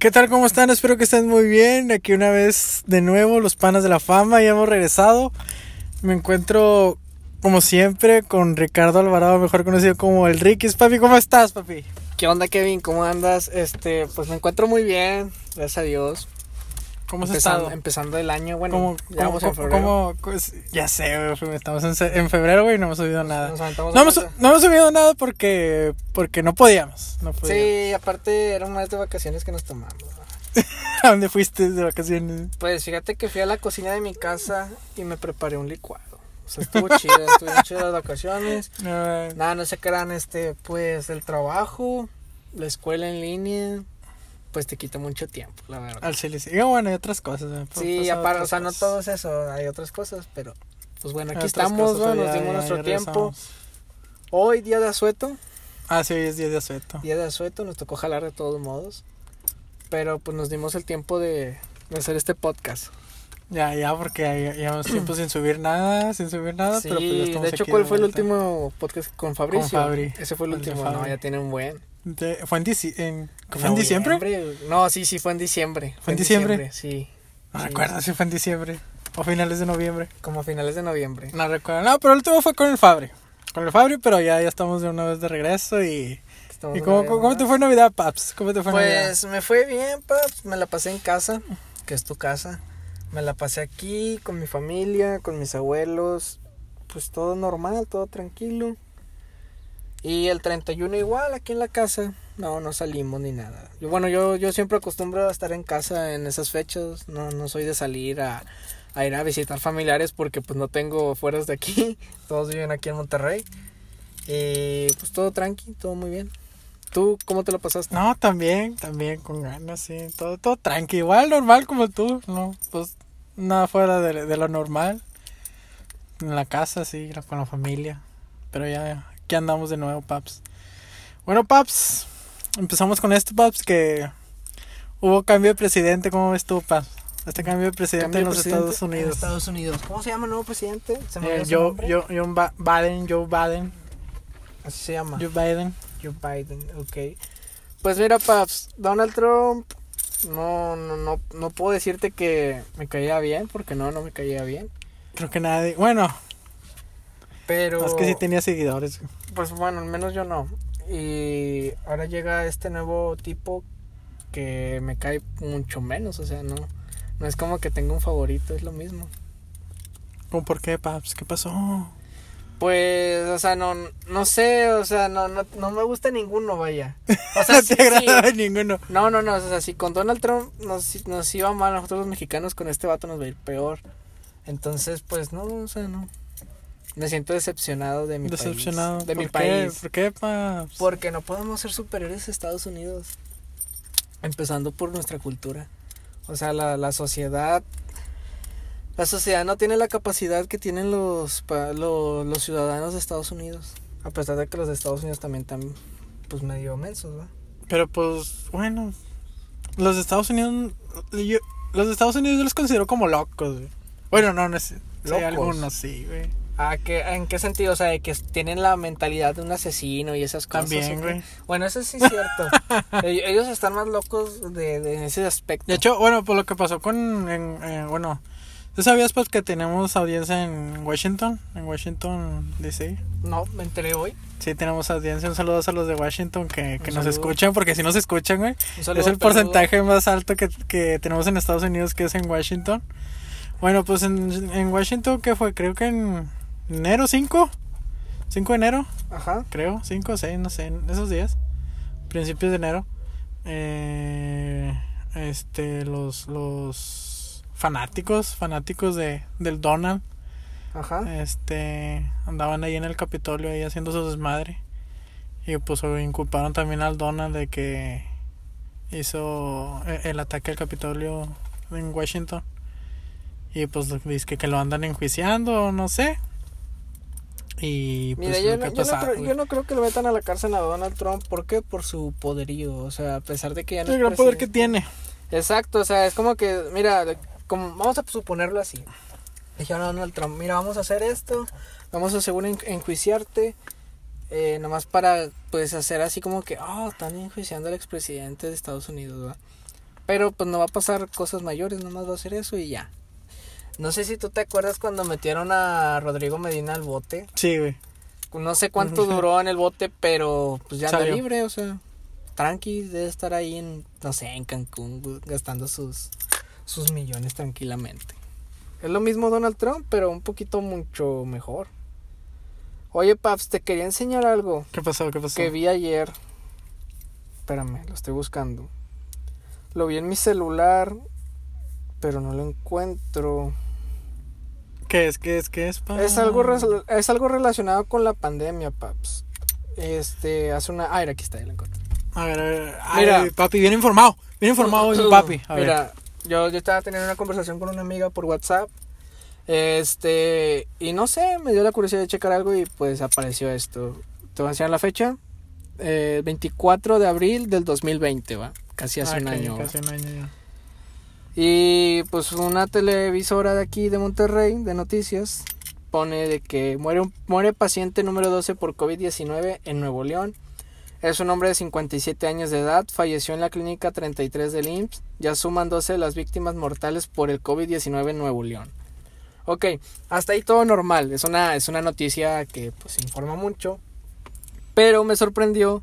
¿Qué tal? ¿Cómo están? Espero que estén muy bien. Aquí una vez de nuevo, los panas de la fama, ya hemos regresado. Me encuentro, como siempre, con Ricardo Alvarado, mejor conocido como el Ricky. Papi, ¿cómo estás, papi? ¿Qué onda, Kevin? ¿Cómo andas? Este, pues me encuentro muy bien, gracias a Dios. ¿Cómo has empezando, estado? empezando el año, bueno, ¿Cómo, ya cómo- en febrero. cómo- ya sé, güey, estamos en, febrero, güey, y no hemos subido nada. Nos No hemos, rato. no hemos subido nada porque, porque no podíamos. No podíamos. Sí, aparte era un mes de vacaciones que nos tomamos. ¿A dónde fuiste de vacaciones? Pues fíjate que fui a la cocina de mi casa y me preparé un licuado. O sea, estuvo chido, estuvieron chidas las vacaciones. No, Nada, no se crean, este, pues el trabajo, la escuela en línea, pues te quita mucho tiempo, la verdad. al sí. Y bueno, y otras cosas. Sí, aparte, o otras sea, no todo es eso, hay otras cosas, pero pues bueno, aquí Hay estamos, cosas, ¿no? pero nos ya- dimos ya- nuestro ya tiempo. Hoy, día de asueto, Ah, sí, hoy es día de asueto. día de asueto, nos tocó jalar de todos modos, pero pues nos dimos el tiempo de, de hacer este podcast. Ya, ya, porque ya ya llevamos tiempo sin subir nada, sin subir nada, Sí, pero pues ya estamos de hecho, aquí ¿cuál fue el último podcast con Fabricio? Fabri. Ese fue el El de último, no, ya tiene un buen. De- ¿Fue en, dici- en, ¿fue en diciembre? No, sí, sí, fue en diciembre. ¿Fue en diciembre? Sí. No Sí, recuerdo si fue en diciembre o finales de noviembre. Como finales de noviembre. No recuerdo. No, pero el último fue con el Fabri. Con el Fabri, pero ya, ya estamos de una vez de regreso y... Estamos ¿Y cómo, cómo te fue Navidad, Paps? ¿Cómo te fue Navidad? Pues me fue bien, paps. Me la pasé en casa, que es tu casa. Me la pasé aquí con mi familia, con mis abuelos. Pues todo normal, todo tranquilo. Y el 31 igual, aquí en la casa. No, no salimos ni nada. Yo, bueno, yo, yo siempre acostumbro a estar en casa en esas fechas. No, no soy de salir a, a ir a visitar familiares porque pues no tengo fueras de aquí. Todos viven aquí en Monterrey. Y pues todo tranqui, todo muy bien. ¿Tú cómo te lo pasaste? No, también, también con ganas, sí. Todo, todo tranqui, igual normal como tú, ¿no? Pues nada fuera de, de lo normal. En la casa, sí, con la familia. Pero ya, aquí andamos de nuevo, Paps. Bueno, Paps, empezamos con esto, Paps, que hubo cambio de presidente. ¿Cómo ves tú, Paps? Este cambio de presidente en Cambio de los presidente Estados en Unidos. Estados Unidos. ¿Cómo se llama el nuevo presidente? ¿Se Eh, Joe? Joe, Joe Ba- Biden, Joe Biden, Así se llama. Joe Biden. Joe Biden, ok. Pues mira, Paps, Donald Trump, no, no, no, no puedo decirte que me caía bien, porque no, no me caía bien. Creo que nadie, bueno, Pero, es que sí tenía seguidores. pues bueno, al menos yo no. Y ahora llega este nuevo tipo que me cae mucho menos, o sea, no, no es como que tenga un favorito, es lo mismo. ¿Cómo por qué, Paps? ¿Qué pasó? Pues, o sea, no, no sé, o sea, no, no, no me gusta ninguno, vaya. O sea, no sí, te sí. agrada ninguno. No, no, no, o sea, si con Donald Trump nos, nos iba mal nosotros los mexicanos, con este vato nos va a ir peor. Entonces, pues, no, o sea, no. Me siento decepcionado de mi Decepcionado. país. De mi ¿Por qué? país. ¿Por qué, Paps? Porque no podemos ser superiores a Estados Unidos. Empezando por nuestra cultura. O sea, la, la sociedad. La sociedad no tiene la capacidad que tienen los, pa- lo- los ciudadanos de Estados Unidos. A pesar de que los de Estados Unidos también están, pues, medio mensos, ¿va? Pero pues, bueno. Los de Estados Unidos. yo- los de Estados Unidos yo los considero como locos, güey. Bueno, no, no sé. Sí, ¿Locos? algunos sí, güey. ¿A qué, ¿En qué sentido? O sea, de que tienen la mentalidad de un asesino y esas cosas. También, güey. Bueno, eso sí es cierto. Ell- Ellos están más locos de, de ese aspecto. De hecho, bueno, por lo que pasó con. en- eh, bueno, ¿tú sabías, pues, que tenemos audiencia en Washington? En Washington, DC. No, me enteré hoy. Sí, tenemos audiencia. Un saludo a los de Washington que, que nos escuchan, porque si nos escuchan, güey. Es el porcentaje más alto que, que tenemos en Estados Unidos, que es en Washington. Bueno, pues en, en Washington, ¿qué fue? Creo que en enero 5. 5 de enero, Ajá. creo. 5 o 6, no sé, en esos días. Principios de enero. Eh, este, los, los fanáticos, fanáticos de, del Donald. Ajá. Este, andaban ahí en el Capitolio ahí haciendo su desmadre. Y pues inculparon también al Donald de que hizo e- el ataque al Capitolio en Washington. Y pues dice que, que lo andan enjuiciando, no sé. Y pues Mira, yo, no, yo, no creo, yo no creo que lo metan a la cárcel a Donald Trump. ¿Por qué? Por su poderío. O sea, a pesar de que ya no el gran poder que tiene. Exacto, o sea, es como que, mira, como, vamos a suponerlo así. Dijeron a Donald Trump, mira, vamos a hacer esto, vamos a seguro en- enjuiciarte, eh, nomás para, pues, hacer así como que, oh, están enjuiciando al expresidente de Estados Unidos. Pero pues no va a pasar cosas mayores, nomás va a ser eso y ya. No sé si tú te acuerdas cuando metieron a Rodrigo Medina al bote. Sí, güey. No sé cuánto duró en el bote, pero pues ya anda libre, o sea, tranqui, debe estar ahí en, no sé, en Cancún, gastando sus, sus millones tranquilamente. Es lo mismo Donald Trump, pero un poquito mucho mejor. Oye, Paps, te quería enseñar algo ¿Qué pasó? ¿Qué pasó? que vi ayer. Espérame, lo estoy buscando. Lo vi en mi celular, pero no lo encuentro. ¿Qué es? ¿Qué es? ¿Qué es? pa? Es algo, es algo relacionado con la pandemia, paps. Este, hace una... Ah, era aquí está, ya lo encontré. A ver, a ver. Mira. Papi, bien informado. Bien informado hoy, mi papi. A ver. Mira, yo, yo estaba teniendo una conversación con una amiga por WhatsApp. Este, y no sé, me dio la curiosidad de checar algo y pues apareció esto. Te voy a enseñar la fecha. Eh, 24 de abril del 2020, va. Casi hace Ah, un año. va. Casi un año ya. Y pues una televisora de aquí de Monterrey, de noticias, pone de que muere, muere paciente número 12 por COVID-19 en Nuevo León. Es un hombre de 57 años de edad, falleció en la clínica 33 del IMSS. Ya suman 12 las víctimas mortales por el COVID-19 en Nuevo León. Ok, hasta ahí todo normal. Es una, es una noticia que pues informa mucho. Pero me sorprendió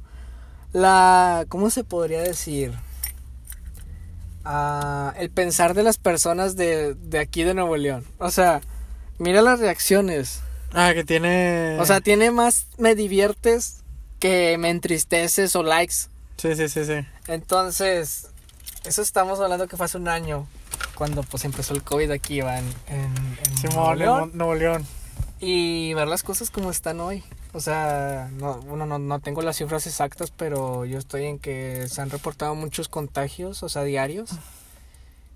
la... ¿Cómo se podría decir? El pensar de las personas de, de aquí de Nuevo León. O sea, mira las reacciones. Ah, que tiene. O sea, tiene más me diviertes que me entristeces o likes. Sí, sí, sí, sí. Entonces, eso estamos hablando que fue hace un año. Cuando pues empezó el COVID aquí, va en, en, en Nuevo León. Nuevo León. Y ver las cosas como están hoy. O sea, no, no, no tengo las cifras exactas, pero yo estoy en que se han reportado muchos contagios, o sea, diarios.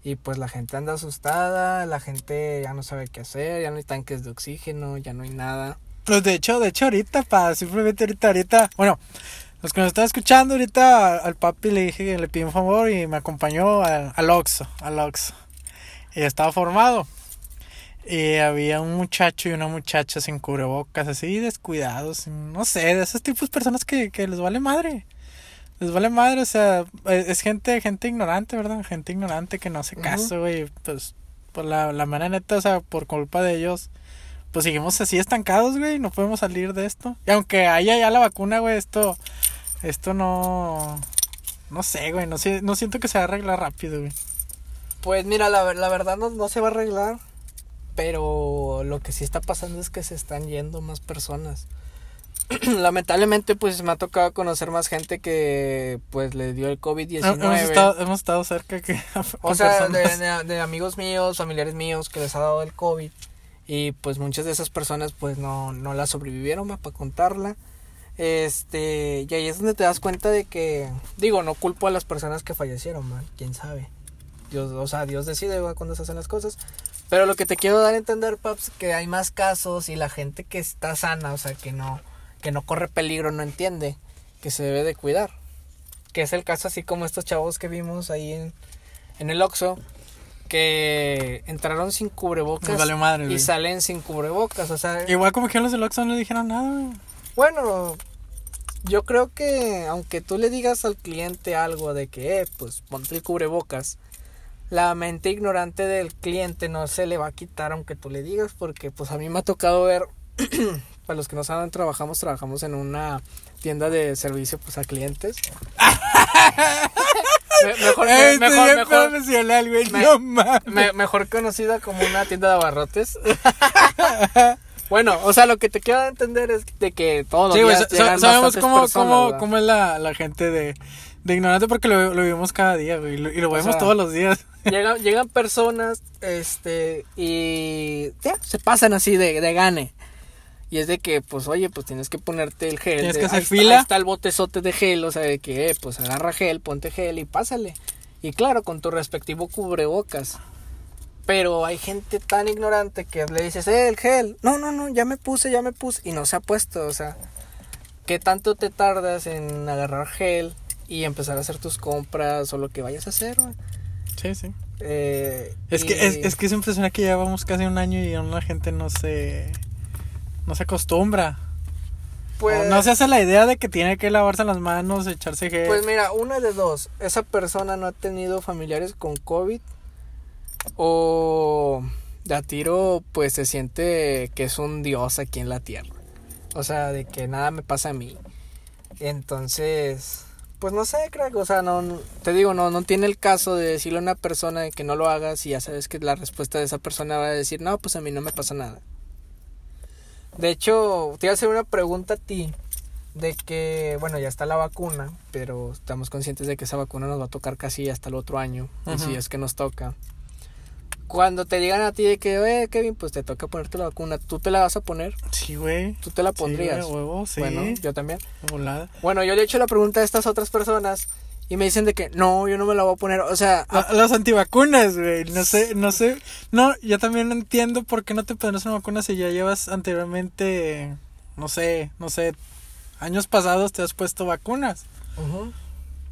Y pues la gente anda asustada, la gente ya no sabe qué hacer, ya no hay tanques de oxígeno, ya no hay nada. Pues de hecho, de hecho, ahorita, pa, simplemente ahorita, ahorita. Bueno, los que nos están escuchando, ahorita al papi le dije que le pedí un favor y me acompañó al Oxxo, al Oxxo. Y estaba formado. Y había un muchacho y una muchacha sin cubrebocas, así descuidados, no sé, de esos tipos de personas que, que les vale madre. Les vale madre, o sea, es, es gente, gente ignorante, ¿verdad? Gente ignorante que no hace caso, güey. Pues, por la, la mera neta, o sea, por culpa de ellos, pues seguimos así estancados, güey, no podemos salir de esto. Y aunque haya ya la vacuna, güey, esto, esto no, no sé, güey, no sé, no siento que se va a arreglar rápido, güey. Pues mira, la, ver- la verdad no, no se va a arreglar, pero lo que sí está pasando es que se están yendo más personas. Lamentablemente, pues me ha tocado conocer más gente que pues le dio el COVID-19. Hemos estado, hemos estado cerca que O sea, de, personas. de- de amigos míos, familiares míos que les ha dado el COVID. Y pues muchas de esas personas pues no, no la sobrevivieron para contarla. Este, y ahí es donde te das cuenta de que, digo, no culpo a las personas que fallecieron, man, quién sabe. Dios, o sea, Dios decide ¿va? cuando se hacen las cosas. Pero lo que te quiero dar a entender, paps, que hay más casos y la gente que está sana, o sea, que no, que no corre peligro, no entiende que se debe de cuidar. Que es el caso así como estos chavos que vimos ahí en, en el Oxxo, que entraron sin cubrebocas valió madre, y güey. salen sin cubrebocas, o sea, Igual como que los del Oxxo no le dijeron nada, güey. bueno, yo creo que aunque tú le digas al cliente algo de que, eh, pues ponte el cubrebocas, la mente ignorante del cliente no se le va a quitar aunque tú le digas, porque pues a mí me ha tocado ver, para los que no saben, trabajamos, trabajamos en una tienda de servicio pues a clientes. Me- mejor, me- Este mejor, bien mejor, profesional, güey, me- no mames. me- mejor conocida como una tienda de abarrotes. bueno, o sea, lo que te quiero entender es de que todos los Sí, días llegan sabemos cómo, personas, cómo, cómo es la, la gente de, de ignorante porque lo, lo vivimos cada día, güey, y lo, y lo vemos sea, todos los días. llegan, llegan personas, este, y ya, se pasan así de, de gane. Y es de que, pues, oye, pues tienes que ponerte el gel. Tienes de- que hacer ahí está- fila. ahí está el botezote de gel, o sea, de que, eh, pues, agarra gel, ponte gel y pásale. Y claro, con tu respectivo cubrebocas. Pero hay gente tan ignorante que le dices, eh, el gel. No, no, no, ya me puse, ya me puse. Y no se ha puesto, o sea, ¿qué tanto te tardas en agarrar gel y empezar a hacer tus compras o lo que vayas a hacer? Sí, sí. Eh, Es y- que, es, es que es impresionante que llevamos casi un año y aún la gente no se, no se acostumbra. Pues, no se hace la idea de que tiene que lavarse las manos, echarse gel. Pues mira, una de dos. Esa persona no ha tenido familiares con COVID. O de a tiro, pues se siente que es un dios aquí en la tierra. O sea, de que nada me pasa a mí. Entonces, pues no sé, crack. O sea, no, te digo, no, no tiene el caso de decirle a una persona que no lo hagas y ya sabes que la respuesta de esa persona va a decir, no, pues a mí no me pasa nada. De hecho, te iba a hacer una pregunta a ti de que, bueno, ya está la vacuna, pero estamos conscientes de que esa vacuna nos va a tocar casi hasta el otro año, y si es que nos toca. Cuando te digan a ti de que, oye, Kevin, pues te toca ponerte la vacuna, ¿tú te la vas a poner? Sí, güey. ¿Tú te la Sí, pondrías? güey, huevo, sí. Bueno, yo también. volada. Bueno, yo le he hecho la pregunta a estas otras personas y me dicen de que, no, yo no me la voy a poner. O sea, A- a Las antivacunas, güey. No sé, no sé. No, yo también no entiendo por qué no te pones una vacuna si ya llevas anteriormente, no sé, no sé, años pasados te has puesto vacunas. ujú,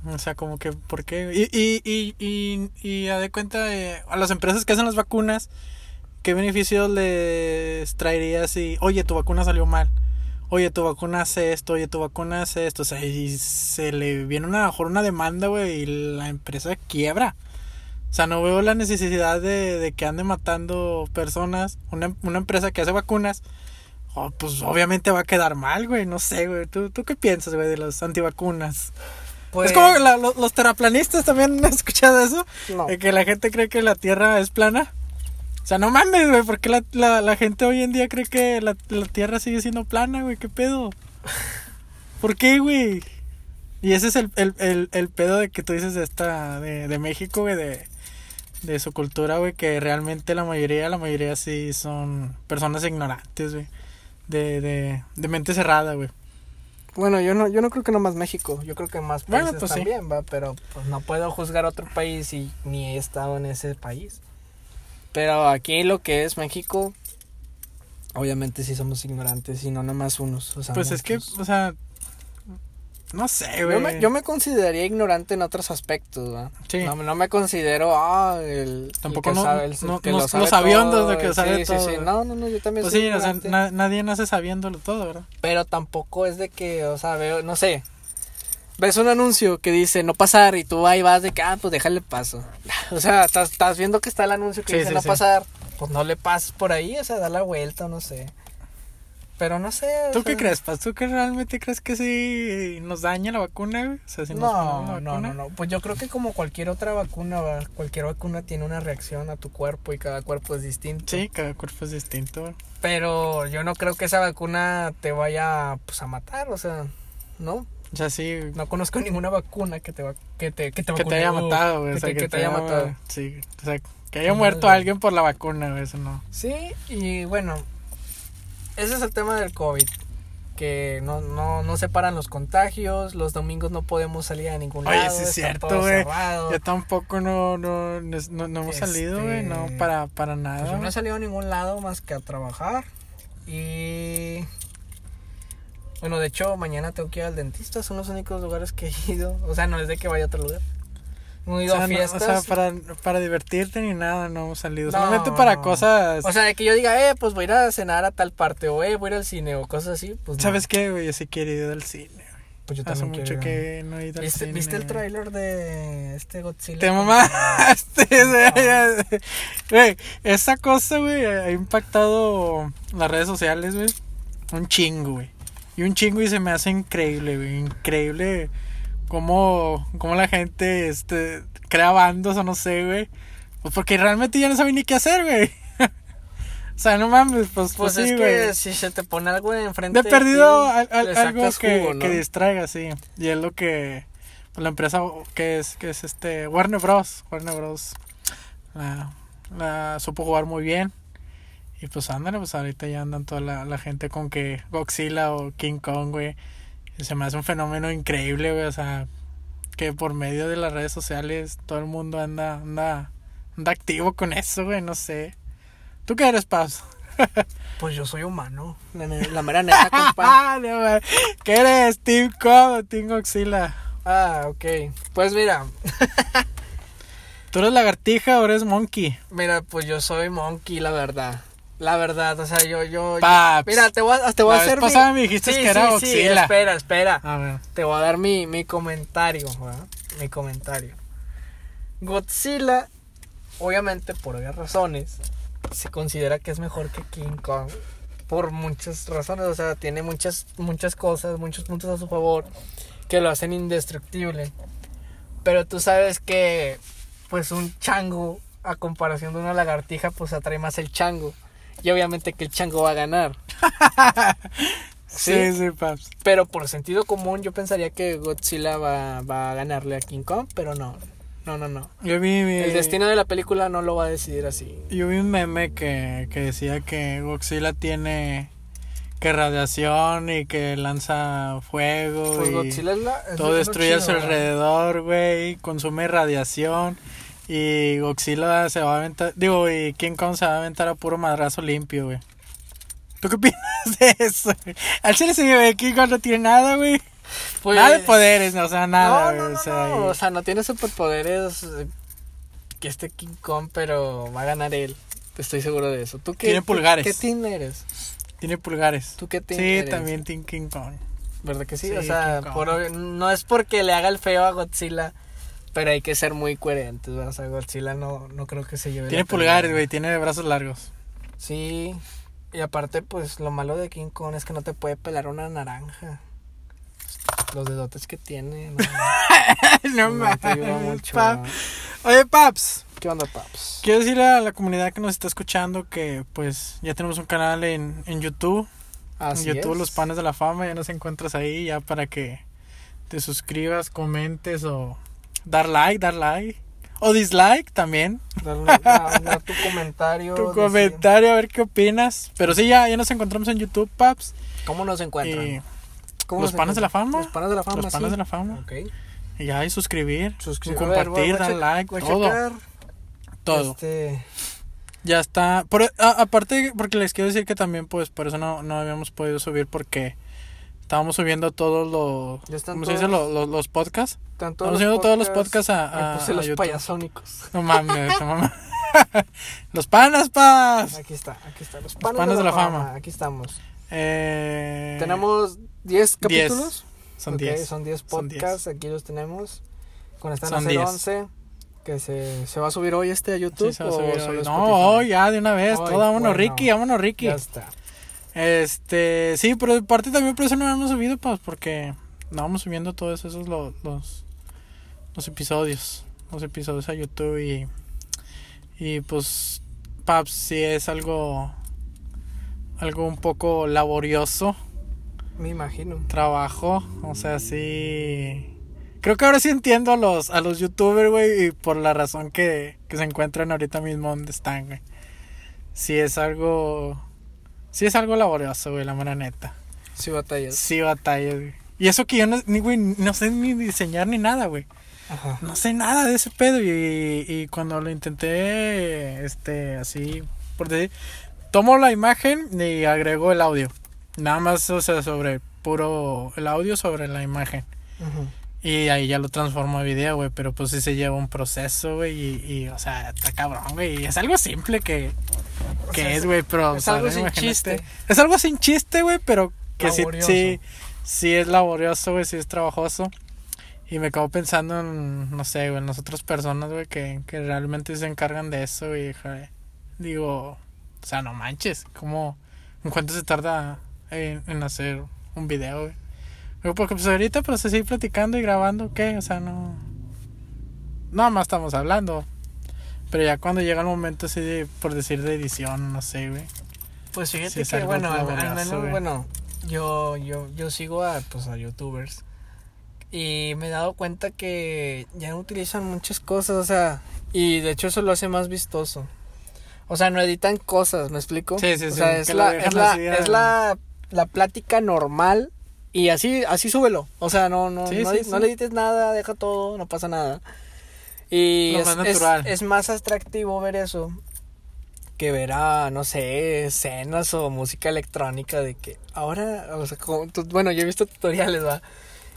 O sea, como que, ¿por qué? Y, y, y, y, y a de cuenta, eh, a las empresas que hacen las vacunas, ¿qué beneficios les traería si, oye, tu vacuna salió mal? Oye, tu vacuna hace esto, oye, tu vacuna hace esto. O sea, y se le viene una, mejor una demanda, güey, y la empresa quiebra. O sea, no veo la necesidad de, de que ande matando personas. Una, una empresa que hace vacunas, oh, pues obviamente va a quedar mal, güey. No sé, güey. ¿Tú, ¿Tú qué piensas, güey, de las antivacunas? Pues, Es como que la- lo- los terraplanistas también han escuchado eso. no. De que la gente cree que la tierra es plana. O sea, no mames, güey, porque la, la, la gente hoy en día cree que la, la tierra sigue siendo plana, güey, ¿qué pedo? ¿Por qué, güey? Y ese es el, el, el, el pedo de que tú dices de esta, de, de México, güey, de, de su cultura, güey, que realmente la mayoría, la mayoría sí son personas ignorantes, güey. De, de, de mente cerrada, güey. Bueno, yo no, yo no creo que nomás México, yo creo que más Bueno, países pues sí. también, va, pero pues no puedo juzgar otro país y ni he estado en ese país. Pero aquí lo que es México, obviamente sí somos ignorantes y no nomás unos. O sea, Pues es que, o sea, no sé, güey. yo me, yo me consideraría ignorante en otros aspectos, ¿va? Sí. No, no me considero, ah, el. Tampoco el que no- sabe, el- no- que no- lo sabe los aviondos todo, de que sí, sabe sí, todo. Sí, No, no, no, yo también Pues soy sí, o sea, na- nadie nace sabiéndolo todo, ¿verdad? Pero tampoco es de que, o sea, veo, no sé. Ves un anuncio que dice no pasar y tú ahí vas de que, ah, pues déjale paso. O sea, estás, estás viendo que está el anuncio que Sí, dice sí, no sí. pasar. Pues no le pases por ahí, o sea, da la vuelta, no sé. Pero no sé. o ¿Tú qué crees, Paz? ¿Tú que realmente crees que sí nos daña la vacuna, güey? O sea, si nos No, no, no, no. Pues yo creo que como cualquier otra vacuna, ¿va? cualquier vacuna tiene una reacción a tu cuerpo y cada cuerpo es distinto. Sí, cada cuerpo es distinto. Pero yo no creo que esa vacuna te vaya pues a matar, o sea, ¿no? O sea, sí, No conozco ninguna vacuna que te va, que te, que te, que te vacune, haya matado, güey. que O sea, te- que te haya matado. Sí, o sea, que haya muerto alguien por la vacuna, güey, eso no. Sí, y bueno, ese es el tema del COVID. Que no, no, no separan los contagios, los domingos no podemos salir a ningún Oye, lado. sí es cierto, güey. Yo tampoco no, no, no, no- hemos salido, güey, no, Este, para, para Pues nada. yo no he salido a ningún lado más que a trabajar. Y. Bueno, de hecho, mañana tengo que ir al dentista. Son los únicos lugares que he ido. O sea, no es de que vaya a otro lugar. No he O ido sea, a no- fiestas. o sea, para, para divertirte ni nada, no hemos salido. No. Solamente para cosas. O sea, de que yo diga, eh, pues voy a ir a cenar a tal parte. O eh, voy a ir al cine. O cosas así. Pues no. ¿Sabes qué, güey? Yo sí quiero ir al cine. güey. Pues yo Hace mucho ir que no he ido al ¿Viste, cine. ¿viste el tráiler de este Godzilla? Te mamaste. Güey, esa cosa, güey, ha impactado las redes sociales, güey. Un chingo, güey. Y un chingo y se me hace increíble, güey. Increíble cómo, cómo la gente este, crea bandos o no sé, güey. Pues porque realmente ya no saben ni qué hacer, güey. o sea, no mames, pues, Pues pues, es sí, que si se te pone algo enfrente De perdido algo que, jugo, ¿no? que distraiga, sí. Y es lo que pues, la empresa que es que es este Warner Bros. Warner Bros. La, la supo jugar muy bien. Y pues ándale, pues ahorita ya andan toda la, la gente con que Godzilla o King Kong, güey. Se me hace un fenómeno increíble, güey. O sea, que por medio de las redes sociales todo el mundo anda, anda, anda activo con eso, güey. No sé. ¿Tú qué eres, Paz? Pues yo soy humano. La, la mera neta, compa. ¿Qué eres? ¿Team Kong o Team? Ah, ok. Pues mira, ¿Tú eres lagartija o eres monkey? mira, pues yo soy monkey, la verdad. La verdad, o sea, yo, yo. Paps. mira, te voy a, te voy La a vez hacer. pasada me dijiste que era sí, Godzilla. espera, espera. A ver. Te voy a dar mi, mi comentario, ¿verdad? Mi comentario. Godzilla, obviamente por obvias razones, se considera que es mejor que King Kong. Por muchas razones, o sea, tiene muchas, muchas cosas, muchos puntos a su favor que lo hacen indestructible. Pero tú sabes que, pues, un chango, a comparación de una lagartija, pues atrae más el chango. Y obviamente que el chango va a ganar. Sí, Sí. sí, paps. Pero por sentido común yo pensaría que Godzilla va, va a ganarle a King Kong, pero no. No, no, no. Yo vi, vi- El destino de la película no lo va a decidir así. yo vi un meme que, que decía que Godzilla tiene que radiación y que lanza fuego Pues y Godzilla es la... es todo destruye a su alrededor, güey, consume radiación y Godzilla se va a aventar, digo, y King Kong se va a aventar a puro madrazo limpio, güey. ¿Tú qué opinas de eso? güey? Al chile sí, güey, King Kong no tiene nada, güey. Pues- Nada de poderes, no, o sea, nada, no, no, güey, no, o sea, no, o sea, no tiene superpoderes que este King Kong, pero va a ganar él. Estoy seguro de eso. ¿Tú qué, Tiene pulgares. ¿Qué team eres? tiene pulgares. ¿Tú qué team Sí, eres? también Team King Kong. ¿Verdad que sí? Sí, o sea, por no es porque le haga el feo a Godzilla, pero hay que ser muy coherentes, ¿verdad? O sea, Godzilla no, no creo que se lleve Tiene pulgares, güey, tiene brazos largos. Sí, y aparte, pues lo malo de King Kong es que no te puede pelar una naranja. Los dedotes que tiene, no, no no mames, mucho. pap. Oye, Paps, ¿Qué onda, paps? quiero decirle a la comunidad que nos está escuchando que pues ya tenemos un canal en, en YouTube. Así en YouTube, es. Los Panes de la Fama, ya nos encuentras ahí, ya para que te suscribas, comentes o dar like, dar like. O dislike también. Dale, da- da tu comentario. Tu decir comentario, a ver qué opinas. Pero sí, ya, ya nos encontramos en YouTube, Paps. ¿Cómo nos encuentran? Y ¿Cómo Los nos Panes de la? Fama. Los panes de la fama, Los Panes sí. de la Fama. Ok. y ya, y suscribir, Suscribir, compartir, dar like, voy todo. checar, todo. Este, Ya está. Por, a- aparte, porque les quiero decir que también, pues, por eso no, no habíamos podido subir porque estábamos subiendo todos los... Ya están ¿Cómo se dice? todos. Los, los, los podcasts. tanto Estamos subiendo todos los podcasts a, Me a- puse a los YouTube. payasónicos. No mames, no mames. los panas, pas. Aquí está, aquí está. Los panes panes, de la fama. Aquí estamos. Eh, Tenemos 10 capítulos. Son 10. Son 10 Son 10. podcasts. Aquí los tenemos. Con esta Son van a ser 10. 11. Que se, se va a subir hoy este a YouTube. Sí, se va a o subir solo hoy. No, hoy ya de una vez. Hoy, todo, vámonos, bueno. Ricky, vámonos, Ricky. Ya está. Este, sí, pero aparte también por eso no hemos subido, pues, porque no vamos subiendo todos esos los, los, los episodios, los episodios a YouTube y, y pues, Paps, sí es algo, algo un poco laborioso, Me imagino. trabajo, o sea, sí, creo que ahora sí entiendo a los, a los youtubers, güey, y por la razón que, que se encuentran ahorita mismo donde están, güey. Sí es algo, sí es algo laborioso, güey, la mera neta. Sí, batallas. Sí, batalla, güey. Y eso que yo no, ni, güey, no sé ni diseñar ni nada, güey. Ajá. No sé nada de ese pedo. Y, y cuando lo intenté, este, así, por decir, tomo la imagen y agrego el audio. Nada más, o sea, sobre puro el audio sobre la imagen. Ujú. Y ahí ya lo transformo a video, güey. Pero pues sí se lleva un proceso, güey. Y, y, o sea, está cabrón, güey. Y es algo simple que, O que sea, es, güey. Pero, es o sea, algo sin imagínate. chiste. Es algo sin chiste, güey. Pero que sí, Laborioso. sí, sí es laborioso, güey. Sí es trabajoso. Y me acabo pensando en, no sé, güey, en las otras personas, güey, que, que realmente se encargan de eso, güey. joder. Digo, o sea, no manches. ¿Cómo, en cuánto se tarda en, en hacer un video, güey? Porque pues ahorita pues así platicando y grabando, ¿qué? O sea, no... Nada más estamos hablando. Pero ya cuando llega el momento así de, por decir, de edición, no sé, güey. Pues fíjate Sí, es que, bueno, al, menos, güey. bueno, yo, yo, yo sigo a, pues, a youtubers y me he dado cuenta que ya no utilizan muchas cosas, o sea, y de hecho eso lo hace más vistoso. O sea, no editan cosas, ¿me explico? Sí, sí, o sí, sea, es la, es la, es la, la plática normal y así, así súbelo. O sea, no, no, Sí, no, sí, no sí. le edites nada, deja todo, no pasa nada. Y es, más es- más atractivo ver eso que ver a, no sé, escenas o música electrónica de que ahora, o sea, como bueno, yo he visto tutoriales, va,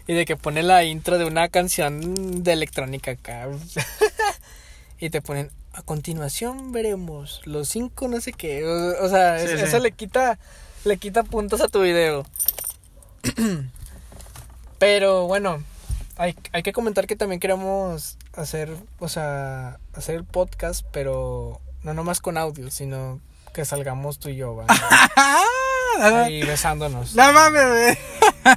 y de que pone la intro de una canción de electrónica acá, y te ponen, a continuación veremos los cinco no sé qué. O, o sea, eso le quita, le quita puntos a tu video. Pero bueno, hay, hay que comentar que también queremos hacer, o sea, hacer el podcast, pero no nomás con audio, sino que salgamos tú y yo, ¿va? Ahí besándonos. No mames.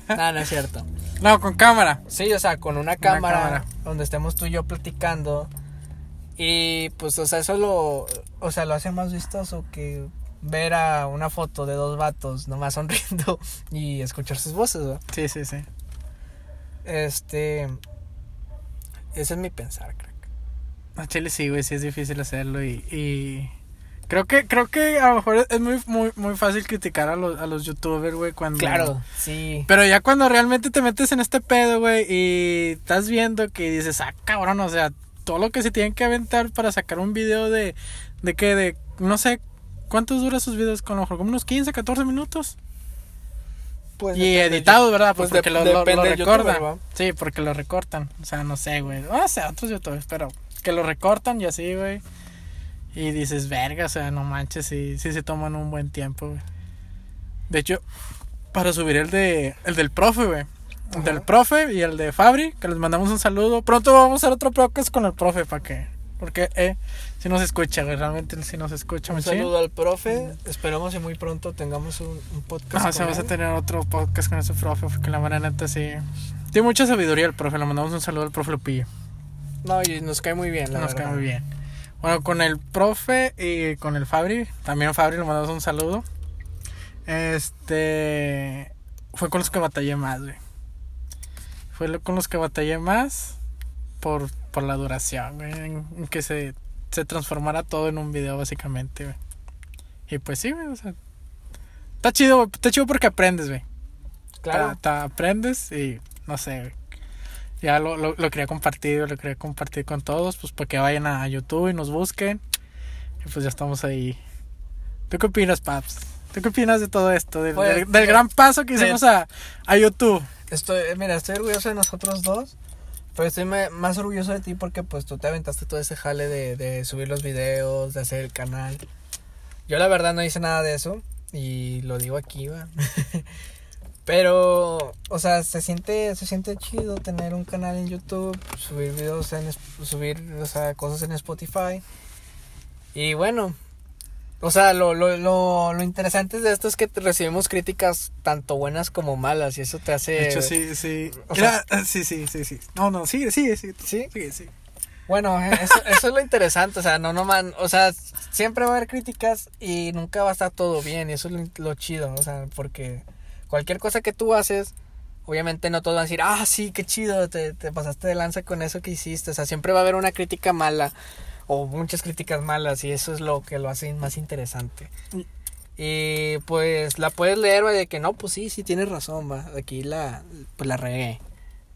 No, no es cierto. No, con cámara. Sí, o sea, con una cámara, cámara. donde estemos tú y yo platicando. Y pues, o sea, eso lo, o sea, lo hace más vistoso que ver a una foto de dos vatos nomás sonriendo y escuchar sus voces, ¿no? Sí, sí, sí. Este. Ese es mi pensar, crack. A Chile sí, güey, sí es difícil hacerlo y, y creo que creo que a lo mejor es muy muy muy fácil criticar a los a los youtubers, güey, cuando Claro, sí. Pero ya cuando realmente te metes en este pedo, güey, y estás viendo que dices, ah, cabrón, o sea, todo lo que se tienen que aventar para sacar un video de de que de no sé ¿Cuántos dura sus videos con mejor? Como unos 15, 14 minutos. Pues y editados, ¿verdad? pues Pues porque de- lo, lo- recortan. sí, porque lo recortan. O sea, no sé, güey. No sé, otros youtubers, pero que lo recortan y así, güey. Y dices, verga, o sea, no manches, sí, sí se toman un buen tiempo, güey. De hecho, para subir el de el del profe, güey. El Ajá. del profe y el de Fabri, que les mandamos un saludo. Pronto vamos a hacer otro podcast con el profe, para que. Porque, eh, si nos escucha, güey. Realmente si nos escucha, Un saludo al profe. Esperemos que muy pronto tengamos un, un podcast. Ajá, sí, con vamos a tener otro podcast con ese profe, porque la manera neta sí. Tiene mucha sabiduría el profe, le mandamos un saludo al profe Lupillo. No, y nos cae muy bien, la Nos verdad. cae muy bien. Bueno, con el profe y con el Fabri, también Fabri le mandamos un saludo. Este. Fue con los que batallé más, güey. Fue con los que batallé más por, por la duración, güey. En, que se, se transformara todo en un video, básicamente, güey. Y pues sí, güey, o sea. Está chido, güey. Está chido porque aprendes, güey. Claro. Aprendes y no sé, güey. Ya lo, lo, lo quería compartir, lo quería compartir con todos, pues para que vayan a YouTube y nos busquen. Y pues ya estamos ahí. ¿Tú qué opinas, Paps? ¿Tú qué opinas de todo esto? Del, Pues, del- del gran paso que hicimos a, a YouTube. Estoy, mira, estoy orgulloso de nosotros dos. Pero estoy me- más orgulloso de ti porque pues tú te aventaste todo ese jale de, de subir los videos, de hacer el canal. Yo la verdad no hice nada de eso. Y lo digo aquí, va. Pero, o sea, se siente, se siente chido tener un canal en YouTube, subir videos en, subir, o sea, cosas en Spotify. Y bueno, o sea, lo, lo, lo, lo interesante de esto es que recibimos críticas tanto buenas como malas y eso te hace... De hecho, sí, sí. Era- sí, sí, sí, sí. No, no, sigue, sigue, sigue. ¿Sí? Sigue, sí. Bueno, eh, eso, eso es lo interesante, o sea, no, no, man, o sea, siempre va a haber críticas y nunca va a estar todo bien, y eso es lo, lo chido, o sea, porque cualquier cosa que tú haces, obviamente no todos van a decir, ah, sí, qué chido, te, te pasaste de lanza con eso que hiciste, o sea, siempre va a haber una crítica mala o muchas críticas malas y eso es lo que lo hace más interesante. Y pues la puedes leer, güey, de que no, pues sí, sí tienes razón, va, aquí la, pues la regué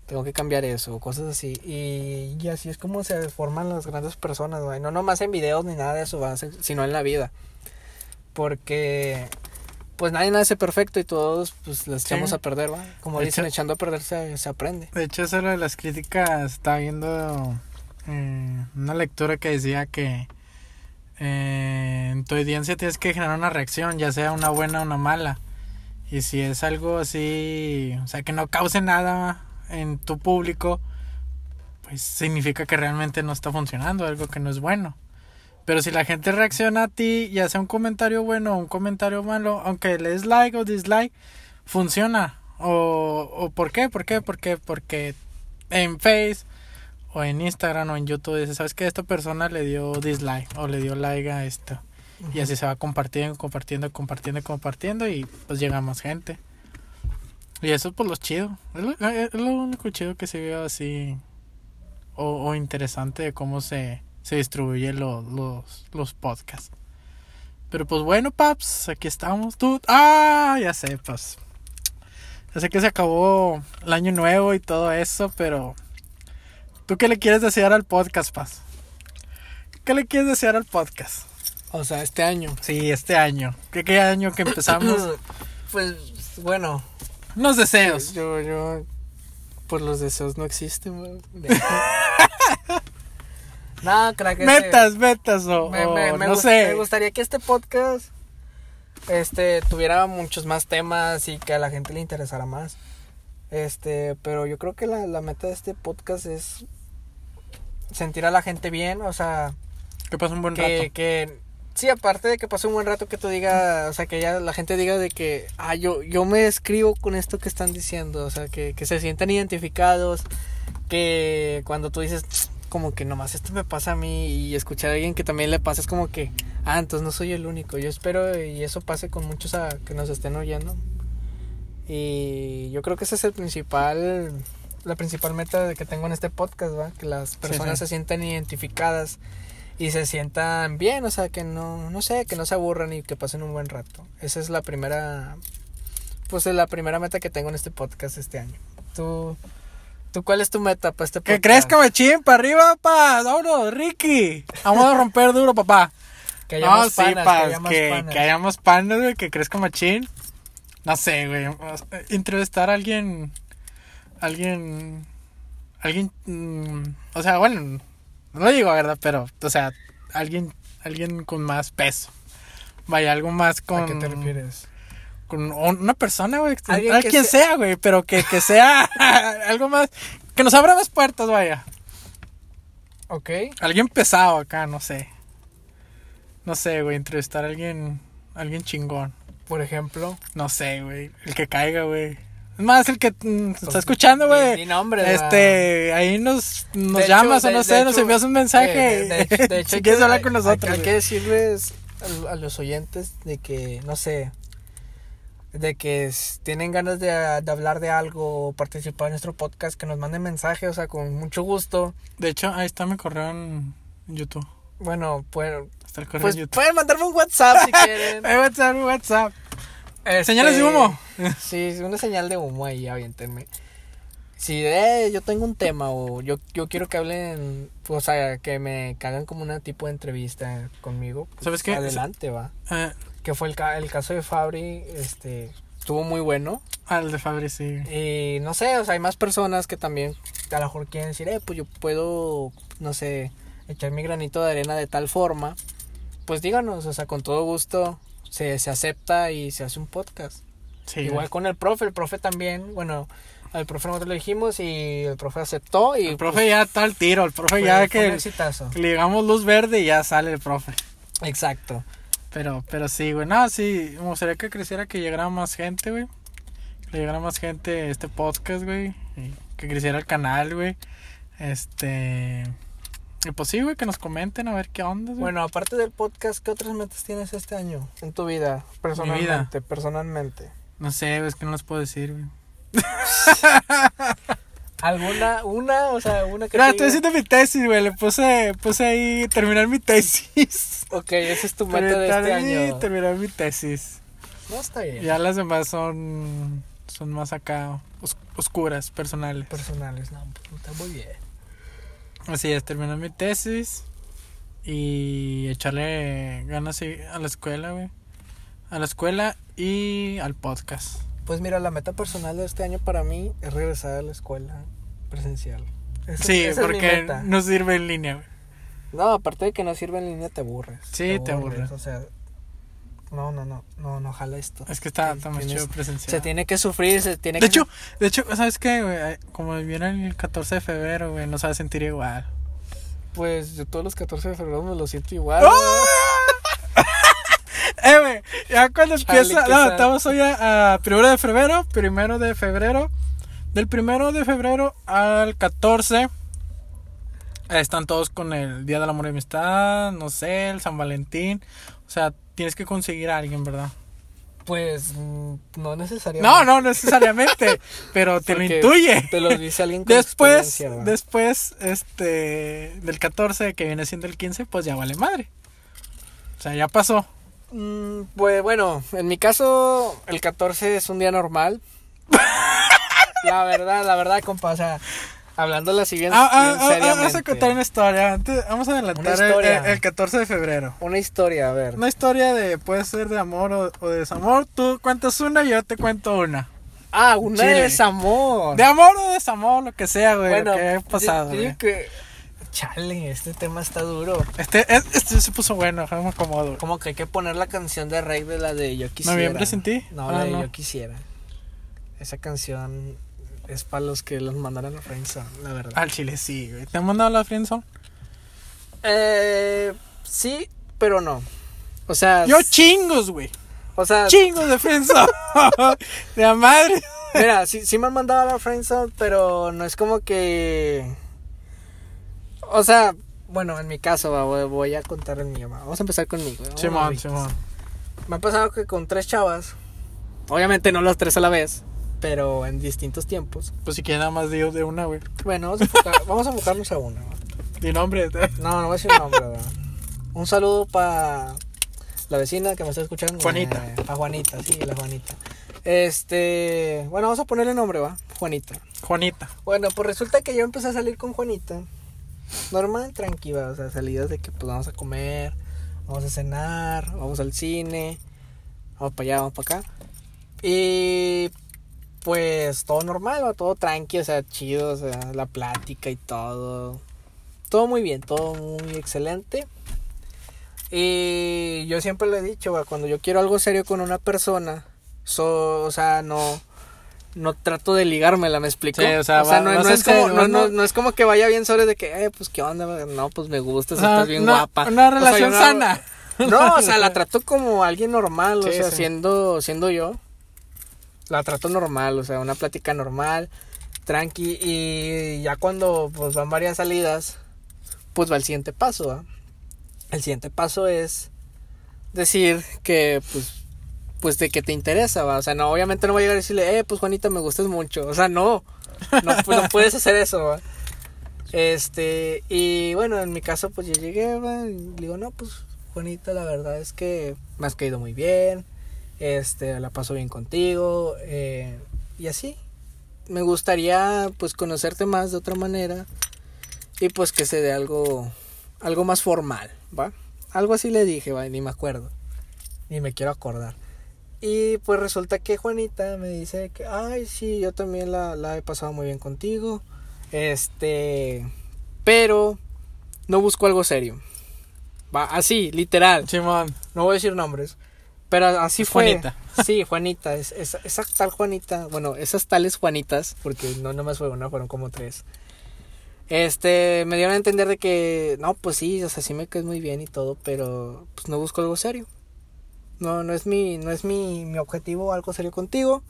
tengo que cambiar eso, cosas así. Y, y así es como se forman las grandes personas, güey. No nomás en videos ni nada de eso, va, sino en la vida. Porque, pues nadie nace perfecto y todos, pues, Sí. echamos a perder, va. Como De dicen, hecho- echando a perder se, se aprende. De hecho, eso de las críticas, estaba viendo eh, una lectura que decía que eh, en tu audiencia tienes que generar una reacción, ya sea una buena o una mala. Y si es algo así, o sea, que no cause nada en tu público, pues significa que realmente no está funcionando, algo que no es bueno. Pero si la gente reacciona a ti, ya sea un comentario bueno o un comentario malo, aunque le des like o dislike, funciona. O, o ¿por qué? ¿Por qué? ¿Por qué? Porque en Face o en Instagram o en YouTube dices, ¿sabes que Esta persona le dio dislike o le dio like a esto. Y así se va compartiendo, compartiendo, compartiendo, compartiendo y pues llega más gente. Y eso es por los chido. Es lo, es lo único chido que se ve así o, o interesante de cómo se, se distribuyen lo- los, los podcasts. Pero pues bueno, paps, aquí estamos. Tú, ah, ya sé, pues. Ya sé que se acabó el año nuevo y todo eso, pero ¿tú qué le quieres desear al podcast, Paz? ¿Qué le quieres desear al podcast? O sea, este año. Sí, este año. ¿Qué, qué año que empezamos? pues, bueno, Unos deseos. yo, yo, pues los deseos no existen. No, Metas, metas o, me, me- me no gust- sé. me gustaría que este podcast este tuviera muchos más temas y que a la gente le interesara más. Este, pero yo creo que la, la meta de este podcast es sentir a la gente bien, o sea, Que pasa un buen que, rato. que sí, aparte de que pase un buen rato que tú digas, o sea, que ya la gente diga de que, ah, yo, yo me escribo con esto que están diciendo, o sea, que, que se sientan identificados, que cuando tú dices, como que nomás esto me pasa a mí y escuchar a alguien que también le pasa es como que, ah, entonces no soy el único, yo espero y eso pase con muchos a, que nos estén oyendo. Y yo creo que ese es el principal, la principal meta que tengo en este podcast, ¿va? Que las personas sí. se sientan identificadas y se sientan bien, o sea, que no, no sé, que no se aburran y que pasen un buen rato. Esa es la primera, pues es la primera meta que tengo en este podcast este año. ¿Tú, tú cuál es tu meta para este Que podcast? crezca machín, para arriba, pa, duro, Ricky. Vamos a romper duro, papá. Que haya más no, sí, panas, pa, que haya más que, panas. que haya más panas, güey, que crezca machín. No sé, güey. Entrevistar a alguien. Alguien. Alguien. mm, o sea, bueno. No lo digo, ¿verdad? Pero, o sea, alguien. Alguien con más peso. Vaya, algo más con. ¿A qué te refieres? Con una persona, güey. Alguien que quien sea- sea, güey. Pero que, que sea algo más. Que nos abra más puertas, vaya. Ok. Alguien pesado acá, no sé. No sé, güey. Entrevistar a alguien. Alguien chingón. Por ejemplo. No sé, güey. El que caiga, güey. Es más, el que mm, Pues, está escuchando, di- güey. Este, ahí nos, nos hecho, llamas o no de sé, nos hecho, envías un mensaje. de, hecho, si hay quieres que- hablar con hay- nosotros. Hay, que decirles a, a los oyentes de que, no sé, de que tienen ganas de, hablar de algo o participar en nuestro podcast, que nos manden mensaje, o sea, con mucho gusto. De hecho, ahí está mi correo en YouTube. Bueno, pues, Está el correo pues en YouTube. pueden mandarme un WhatsApp si quieren. Eh, WhatsApp, WhatsApp. Este, Señales de humo. Sí, una señal de humo ahí, aviéntenme. Si eh, yo tengo un tema o yo, yo quiero que hablen, pues, o sea, que me hagan como una tipo de entrevista conmigo, pues, ¿Sabes qué? Adelante, va. Eh, Que fue el, el caso de Fabri, este, estuvo muy bueno. al de Fabri, sí. Y no sé, o sea, hay más personas que también a lo mejor quieren decir, eh, pues yo puedo, no sé, echar mi granito de arena de tal forma. Pues díganos, o sea, con todo gusto se, se acepta y se hace un podcast. Sí, Igual con el profe, el profe también, bueno, al profe nosotros le dijimos y el profe aceptó y El profe ya está al tiro. El profe fue- ya que exitazo. le digamos luz verde y ya sale el profe. Exacto. Pero, pero sí, güey. No, sí, me gustaría que creciera, que llegara más gente, güey. Que le llegara más gente a este podcast, güey. Que creciera el canal, güey. Este. Y pues sí, güey, que nos comenten a ver qué onda, güey. Bueno, aparte del podcast, ¿qué otras metas tienes este año en tu vida? Personalmente, personalmente. No sé, es que no les puedo decir, güey. ¿Alguna, una, o sea, una que te estoy haciendo mi tesis, güey. Le puse, puse ahí terminar mi tesis. Ok, esa es tu meta de este año. terminar mi tesis. No, está bien. Ya las demás son. Son más acá. os- oscuras, personales. Personales, no, está muy bien. Así es, terminar mi tesis y echarle ganas a la escuela, güey. A la escuela y al podcast. Pues mira, la meta personal de este año para mí es regresar a la escuela presencial. Esa- sí, esa porque no sirve en línea, güey. No, aparte de que no sirve en línea, te aburres. Sí, te aburres. O sea, no, no, no, no, no jala esto. Es que está, está más chido presencial. Se tiene que sufrir, se tiene de que... hecho, de hecho, ¿sabes qué, güey? Como viene el 14 de febrero, güey, no se va a sentir igual. Pues yo todos los 14 de febrero me lo siento igual. ¡Ah! eh, güey, ya cuando Chale, empieza. No, estamos hoy a, a primero de febrero. Primero de febrero. Del primero de febrero al 14. eh, Están todos con el Día del Amor y Amistad. No sé, el San Valentín. O sea, tienes que conseguir a alguien, ¿verdad? Pues mm, no necesariamente. No, no necesariamente. pero te lo intuye. Te lo dice alguien con Después, ¿verdad? después, este, del 14 que viene siendo el 15, pues ya vale madre. O sea, ya pasó. Mm, pues bueno, en mi caso el 14 es un día normal. la verdad, la verdad, compa, o sea, hablando Ah, ah, ah, ah, seriamente. vamos a contar una historia. Antes, vamos a adelantar el, historia. el- el 14 de febrero. Una historia, a ver. Una historia de, puede ser de amor o, o de desamor. Tú cuentas una y yo te cuento una. Ah, una Chile. de desamor. De amor o desamor, lo que sea, güey. bueno, lo que ha pasado, yo- yo que Chale, este tema está duro. Este, es- este se puso bueno, me acomodo. Como que hay que poner la canción de Rey de la de Yo quisiera. ¿Noviembre sin ti? No, Ah, la de no. Yo quisiera. Esa canción es para los que los mandaron a Friendzone, la verdad. Al chile sí, güey. ¿Te han mandado la friendzone? Eh, sí, pero no. O sea, Yo chingos, güey. o sea, Chingos de friendzone. de la madre. mira, sí, sí me han mandado a la friendzone, pero no es como que O sea, bueno, en mi caso, va, voy, a contar el mío. va. Vamos a empezar conmigo. vamos Simón. Simón. Me ha pasado que con tres chavas, obviamente no las tres a la vez, pero en distintos tiempos. Pues si quieres nada más digo de una, güey. Bueno, vamos a, enfocar- vamos a enfocarnos a una. Di nombre. No, no voy a decir nombre. va. Un saludo para la vecina que me está escuchando. Juanita. Eh, a Juanita, sí, la Juanita. Este, bueno, vamos a ponerle nombre, va. Juanita. Juanita. Bueno, pues resulta que yo empecé a salir con Juanita. Normal, tranquila, o sea, salidas de que pues vamos a comer, vamos a cenar, vamos al cine, vamos para allá, vamos para acá. Y pues todo normal, va, todo tranqui, o sea, chido, o sea, la plática y todo. Todo muy bien, todo muy excelente. Y yo siempre le he dicho, cuando yo quiero algo serio con una persona, so, o sea, no no trato de ligármela, ¿me explico? Sí, o sea, va- no, no es como, no, no, no- no es como que vaya bien sobre de que, eh, pues qué onda, no, pues me gustas, O sea, estás bien guapa. Una O sea, relación no- sana. No, o sea, la trato como alguien normal, o sea, sí. siendo, siendo yo. La trato normal, o sea, una plática normal, tranqui, y ya cuando pues van varias salidas, pues va el siguiente paso. El siguiente paso es decir que, pues, pues de que te interesa, ¿va? O sea, no, obviamente no voy a llegar a decirle, eh, pues Juanita, me gustas mucho. O sea, no, no, pues, no puedes hacer eso. Este, y bueno, en mi caso, pues yo llegué. Y digo, no, pues Juanita, la verdad es que me has caído muy bien, este, la paso bien contigo, eh, y así. Me gustaría, pues, conocerte más de otra manera y pues que se dé algo, algo más formal, ¿va? Algo así le dije, ¿va? Ni me acuerdo, ni me quiero acordar. Y pues resulta que Juanita me dice que, ay, sí, yo también la, la he pasado muy bien contigo. Este, pero no busco algo serio. Va, así, literal. Simón. No voy a decir nombres. Pero así Es fue. Juanita. Sí, Juanita. Es, es- esa tal Juanita. Bueno, esas tales Juanitas. Porque no nomás fue una, fueron como tres. Este, me dieron a entender de que, no, pues sí, o sea, sí me caes muy bien y todo, pero pues no busco algo serio. No, no es mi, no es mi, mi objetivo algo serio contigo.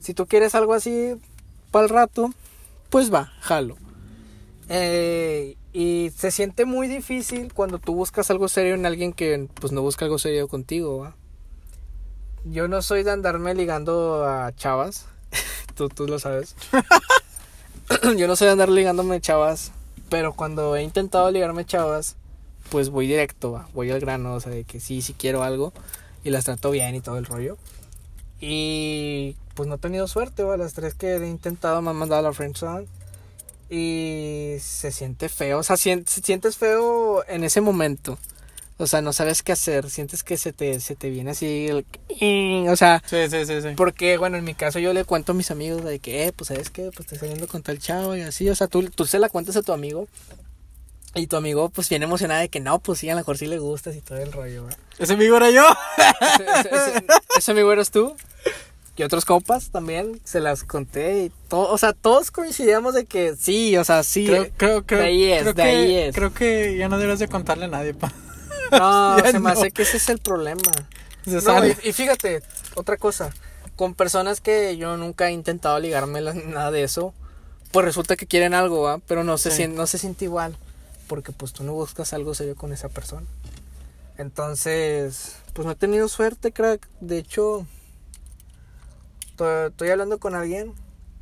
Si tú quieres algo así para el rato, pues va, jalo. Eh, y se siente muy difícil cuando tú buscas algo serio en alguien que pues no busca algo serio contigo, ¿va? Yo no soy de andarme ligando a chavas. tú, tú lo sabes. Yo no soy de andar ligándome a chavas. Pero cuando he intentado ligarme a chavas, pues voy directo, voy al grano, o sea, de que sí, sí quiero algo. Y las trato bien y todo el rollo. Y pues no he tenido suerte, ¿va? Las tres que he intentado me han mandado a la friendzone. Y se siente feo, o sea, sien- sientes feo en ese momento. O sea, no sabes qué hacer, sientes que se te, se te viene así el... O sea, Sí, sí, sí, sí. porque, bueno, en mi caso yo le cuento a mis amigos de que, eh, pues, ¿sabes qué? Pues estoy saliendo con tal chavo y así. O sea, tú, tú se la cuentas a tu amigo. Y tu amigo, pues, viene emocionado de que no, pues sí, a lo mejor sí le gustas y todo el rollo, ¿verdad? Ese amigo era yo. Ese, ese- ese- ese amigo eres tú. Y otros compas también, se las conté y todo, o sea, todos coincidíamos de que sí, o sea, sí. Creo, creo, creo, de ahí es, creo de que, ahí es. Creo que ya no debes de contarle a nadie, pa. No, se me hace que ese es el problema. Se No, sale. y, y fíjate, otra cosa, con personas que yo nunca he intentado ligarme nada de eso, pues resulta que quieren algo, ¿va? Pero no se, Sí. sien- no se siente igual, porque pues tú no buscas algo serio con esa persona. Entonces, pues no he tenido suerte, crack. De hecho, to- estoy hablando con alguien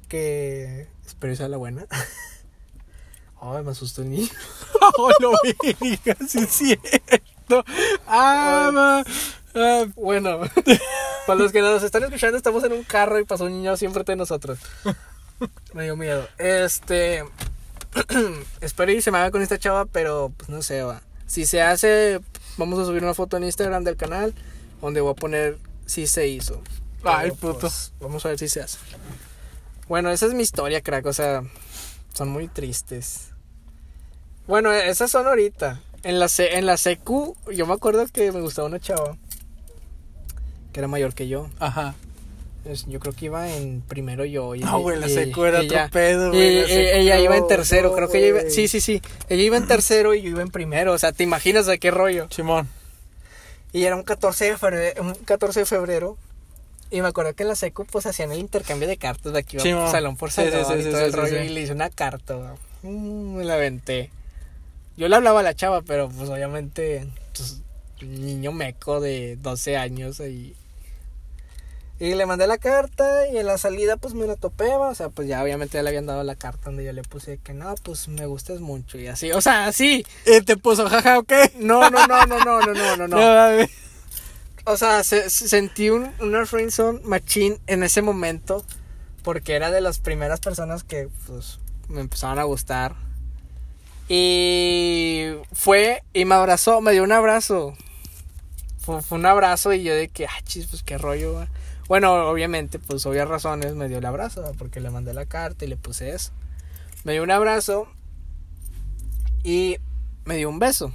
que espero sea la buena. Ay, me asustó el niño. Oh, lo verga, sí es cierto. Ah, ah, Bueno, para los que nos están escuchando, estamos en un carro y pasó un niño siempre de nosotros. Me dio miedo. Este. espero y se me haga con esta chava, pero pues no sé, va. Si se hace, vamos a subir una foto en Instagram del canal donde voy a poner si se hizo. Ay, Pero, puto. pues, vamos a ver si se hace. Bueno, esa es mi historia, crack. O sea, son muy tristes. Bueno, esas son ahorita. En la, en la secu, yo me acuerdo que me gustaba una chava. Que era mayor que yo. Ajá. Es- Yo creo que iba en primero yo. y- No, güey, la secu era ella- otro pedo, güey. secu- ella iba en tercero, no, creo que ella iba. Sí, sí, sí. Ella iba en tercero y yo iba en primero. O sea, ¿te imaginas de qué rollo? Simón. Y era un 14 de febrero. Un 14 de febrero y me acuerdo que en la secu, pues hacían el intercambio de cartas de aquí, Sí, salón por sí, salón sí, y todo el rollo. Y le hice una carta. Mm, me la aventé. Yo le hablaba a la chava, pero pues obviamente, pues, niño meco de 12 años ahí Y le mandé la carta y en la salida pues me la topeba, o sea, pues ya obviamente ya le habían dado la carta donde yo le puse que no, pues me gustas mucho y así, o sea, así. Te puso jaja, ¿ok? No, no, no, no, no, no, no, no. no o sea, se, sentí un, una friendzone machín en ese momento porque era de las primeras personas que pues me empezaron a gustar. Y fue y me abrazó, me dio un abrazo. Fue, fue un abrazo y yo de que, ah, chis, pues qué rollo. va". Bueno, obviamente, pues obvias razones me dio el abrazo va, porque le mandé la carta y le puse eso. Me dio un abrazo y me dio un beso.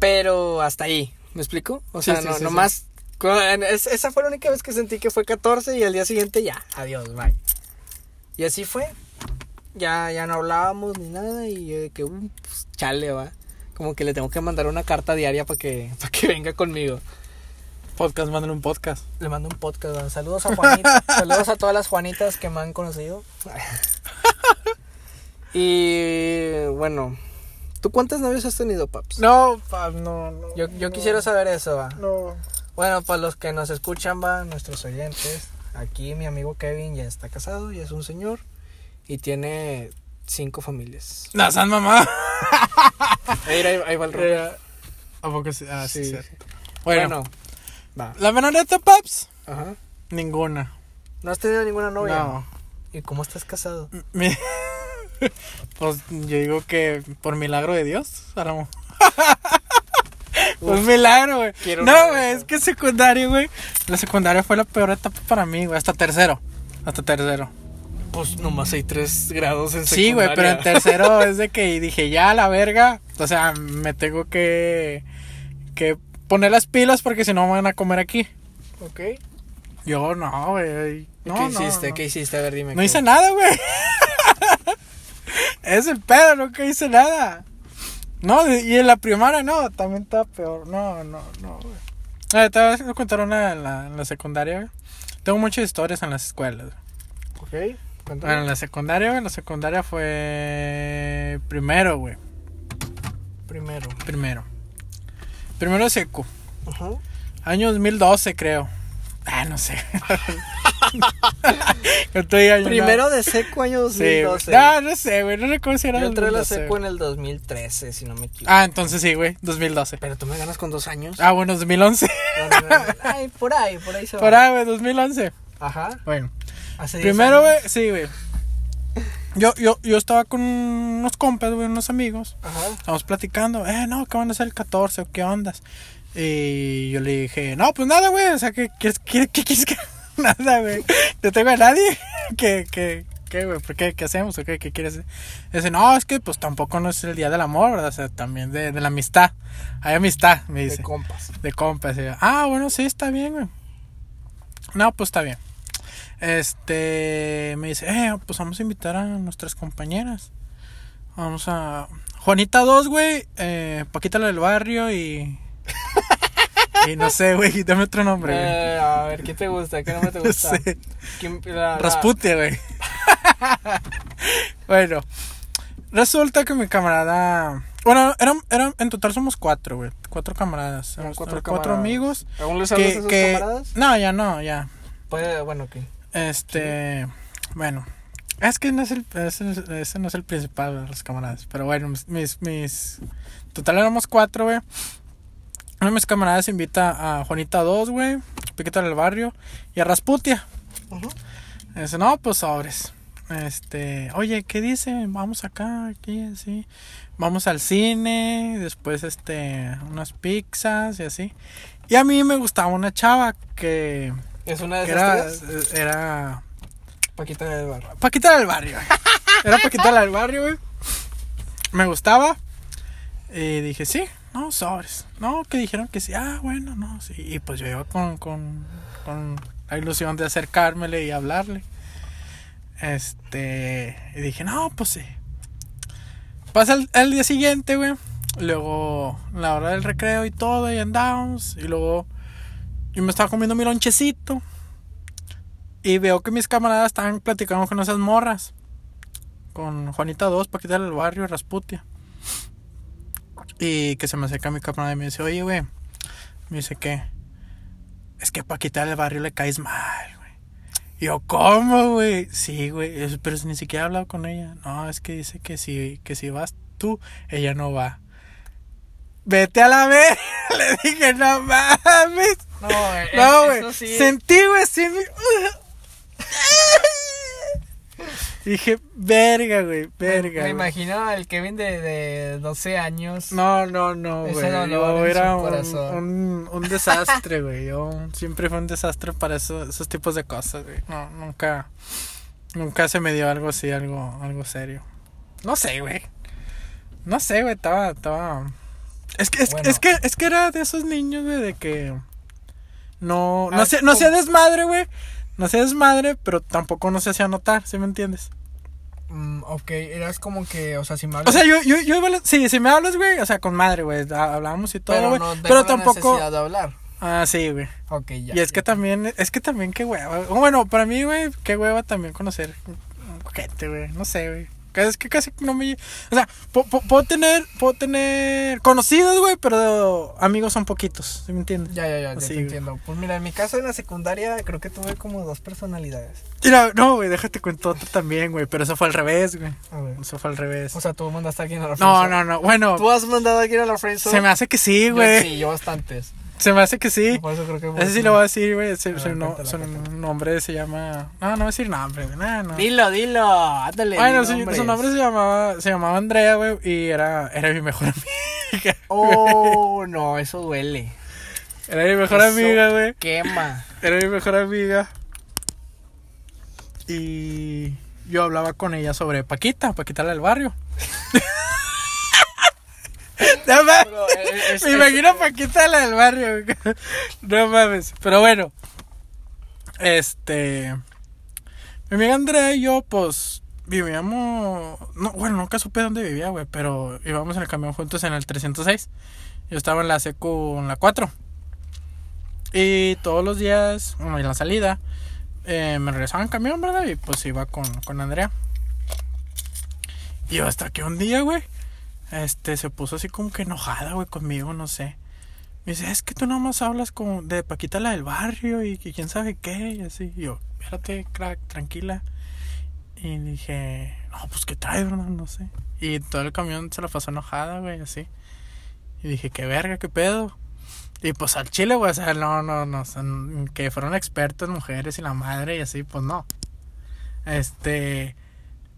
Pero hasta ahí, ¿me explico? O sea, sí, no, sí, nomás. esa fue la única vez que sentí que fue 14 y al día siguiente ya, adiós, bye. Y así fue. Ya, ya no hablábamos ni nada y yo de que, uh, pues, chale, va. Como que le tengo que mandar una carta diaria para que, para que venga conmigo. Podcast, mándale un podcast. Le mando un podcast. ¿va? Saludos a Juanita. Saludos a todas las Juanitas que me han conocido. y bueno, ¿tú cuántas novias has tenido, Paps? No, pap, no, no. Yo, yo no, quisiera saber eso, va. No. Bueno, para los que nos escuchan, va, nuestros oyentes. Aquí mi amigo Kevin ya está casado, ya es un señor. Y tiene cinco familias. La san mamá. Ahí, ahí, ahí va el rollo. Eh, ¿A poco sí? Ah, sí, Sí. cierto. Bueno, Bueno, va. la venoneta, paps. Ajá. Ninguna. ¿No has tenido ninguna novia? No. ¿Y cómo estás casado? Mi- pues yo digo que por milagro de Dios, a lo mejor. Un milagro, güey. No, güey, es que secundaria, güey. La secundaria fue la peor etapa para mí, güey. Hasta tercero. Hasta tercero. Pues nomás hay tres grados en Sí, güey, pero en secundaria. tercero es de que dije, ya, la verga. O sea, me tengo que, que poner las pilas porque si no me van a comer aquí. Ok. Yo, no, güey. No, ¿Qué hiciste? no. ¿Qué hiciste? A ver, dime. No ¿qué? hice nada, güey. es el pedo, nunca hice nada. No, y en la primaria no, también está peor. No, no, no, güey. Eh, te voy a contar una en la, en la secundaria, güey. Tengo muchas historias en las escuelas. güey. Bueno, en la secundaria, güey, en la secundaria fue primero, güey. Primero. Primero. Primero de secu. Ajá. Año 2012, creo. Ah, no sé. Primero de seco año nada. Sí, güey. 2012. No, no sé, güey. No recuerdo si era Yo entré a la 2012, seco en el 2013, si no me equivoco. Ah, entonces sí, güey. 2012. Pero tú me ganas con dos años. Ah, bueno, 2011. No, no, no. Ay, por ahí, por ahí se va. Por ahí, güey, 2011. Ajá. Bueno. Hace Primero, güey, sí, güey. Yo, yo, yo estaba con unos compas, güey, unos amigos. Ajá. Estamos platicando, eh, no, ¿qué van a hacer el 14 o qué ondas? Y yo le dije, no, pues nada, güey, o sea, ¿qué quieres, qué, qué quieres que Nada, güey. No tengo a nadie. ¿Qué, qué, qué, güey? ¿Por qué? ¿Qué hacemos o qué? ¿Qué quieres? Dice, no, es que pues tampoco no es el día del amor, ¿verdad? O sea, también de, de la amistad. Hay amistad, me dice. De compas. De compas. Y yo, ah, bueno, sí, está bien, güey. No, pues está bien. Este, me dice, eh, pues vamos a invitar a nuestras compañeras. Vamos a... Juanita 2, güey. Eh, Paquita la del barrio y... y no sé, güey, dame otro nombre, güey. Eh, a ver, ¿qué te gusta? ¿Qué nombre te No gusta? sé. ¿Quién- la- Rasputia, güey. bueno, resulta que mi camarada... Bueno, eran, eran, en total somos cuatro, güey. Cuatro camaradas. Eran cuatro cuatro, camaradas. amigos. ¿Aún les hablas a Que, esos que... camaradas? No, ya no, ya. Puede, bueno, ok. Este, bueno, es que no es el, ese, ese no es el principal de los camaradas, pero bueno, mis, mis, total éramos cuatro, güey. Uno de mis camaradas invita a Juanita 2, güey, Piquita del Barrio y a Rasputia. Dice, no, pues sobres. Este, oye, ¿qué dice? Vamos acá, aquí, así. Vamos al cine, después, este, unas pizzas y así. Y a mí me gustaba una chava que, ¿Es una de esas era, tres? era Paquita del barrio. Paquita del barrio. güey. Era Paquita del barrio, güey. me gustaba. Y dije, sí, no, sobres. No, que dijeron que sí. Ah, bueno, no, sí. Y pues yo iba con, con, con la ilusión de acercármele y hablarle. Este. Y dije, no, pues sí. Pasa el, el día siguiente, güey. Luego, la hora del recreo y todo, y andamos. Y luego, yo me estaba comiendo mi lonchecito. Y veo que mis camaradas estaban platicando con esas morras. Con Juanita 2, Paquita del barrio, Rasputia. Y que se me acerca mi camarada y me dice, oye, güey. Me dice que. Es que Paquita del barrio le caes mal, güey. Yo, ¿cómo, güey? Sí, güey. Pero ni siquiera he hablado con ella. No, es que dice que si, que si vas tú, ella no va. Vete a la vez. Le dije, no mames. No, eh, No, eso güey. sí. Sentí, güey, sí. Dije, verga, güey, verga. Me güey. imagino al Kevin de, de 12 años. No, no, no, güey. Yo era un, un, un desastre, güey. Yo siempre fui un desastre para eso- esos tipos de cosas, güey. No, nunca, nunca se me dio algo así, algo, algo serio. No sé, güey. No sé, güey, estaba, estaba. Es que, es, Bueno. es que, es que era de esos niños, güey, de que no, no Ah, sé, no como- desmadre, güey. No hacía desmadre, pero tampoco no se hacía notar, ¿sí me entiendes? Mm, ok, eras como que, o sea, si me O hablas- sea, yo, yo, yo iba a la- sí, si me hablas, güey, o sea, con madre, güey, ha- hablábamos y todo, pero güey, no tengo pero la tampoco, necesidad de hablar. ah, sí, güey, Ok, ya. y es que también, es que también, qué hueva, bueno, para mí, güey, qué hueva también conocer gente, güey, no sé, güey, es que casi no me, o sea, puedo tener, puedo tener conocidos, güey, pero amigos son poquitos, ¿sí me entiendes? Ya, ya, ya, ya Así, te güey. entiendo. Pues mira, en mi caso en la secundaria creo que tuve como dos personalidades. Mira, no, güey, déjate cuento otro también, güey, pero eso fue al revés, güey, eso fue al revés. O sea, tú mandaste a alguien a la no, friendzone. no, no, bueno, ¿Tú has mandado a alguien a la friendzone? se me hace que sí, güey, Sí, yo bastantes. Se me hace que sí. Por eso creo que... Ese sí lo voy a decir, güey. Su, A ver, su no- su nombre se llama. No, no voy a decir nombre, güey. No, no. Dilo, dilo, ándale. Bueno, di su, su nombre se llamaba, se llamaba Andrea, güey. Y era, era mi mejor amiga. Oh, no, eso duele. Era mi mejor Eso amiga, güey. Quema. Era mi mejor amiga. Y yo hablaba con ella sobre Paquita, Paquita la del barrio. No mames. Bro, eh, es- Me imagino Paquita la del barrio. No mames. Pero bueno. Este. Mi amiga Andrea y yo, pues. Vivíamos. No, bueno, nunca supe dónde vivía, güey. Pero íbamos en el camión juntos en el 306. Yo estaba en la secu en la 4. Y todos los días, bueno, en la salida, eh, me regresaba en camión, ¿verdad? Y pues iba con, con Andrea. Y hasta que un día, güey, este, se puso así como que enojada, güey, conmigo, no sé. Me dice, es que tú nomás hablas con, de Paquita la del barrio y quién sabe qué, y así. Y yo, espérate, crack, tranquila. Y dije, no, pues qué trae, verdad, no sé. Y todo el camión se la pasó enojada, güey, así. Y dije, qué verga, qué pedo. Y pues al chile, güey, o sea, no, no, no, que fueron expertos mujeres y la madre y así, pues no. Este.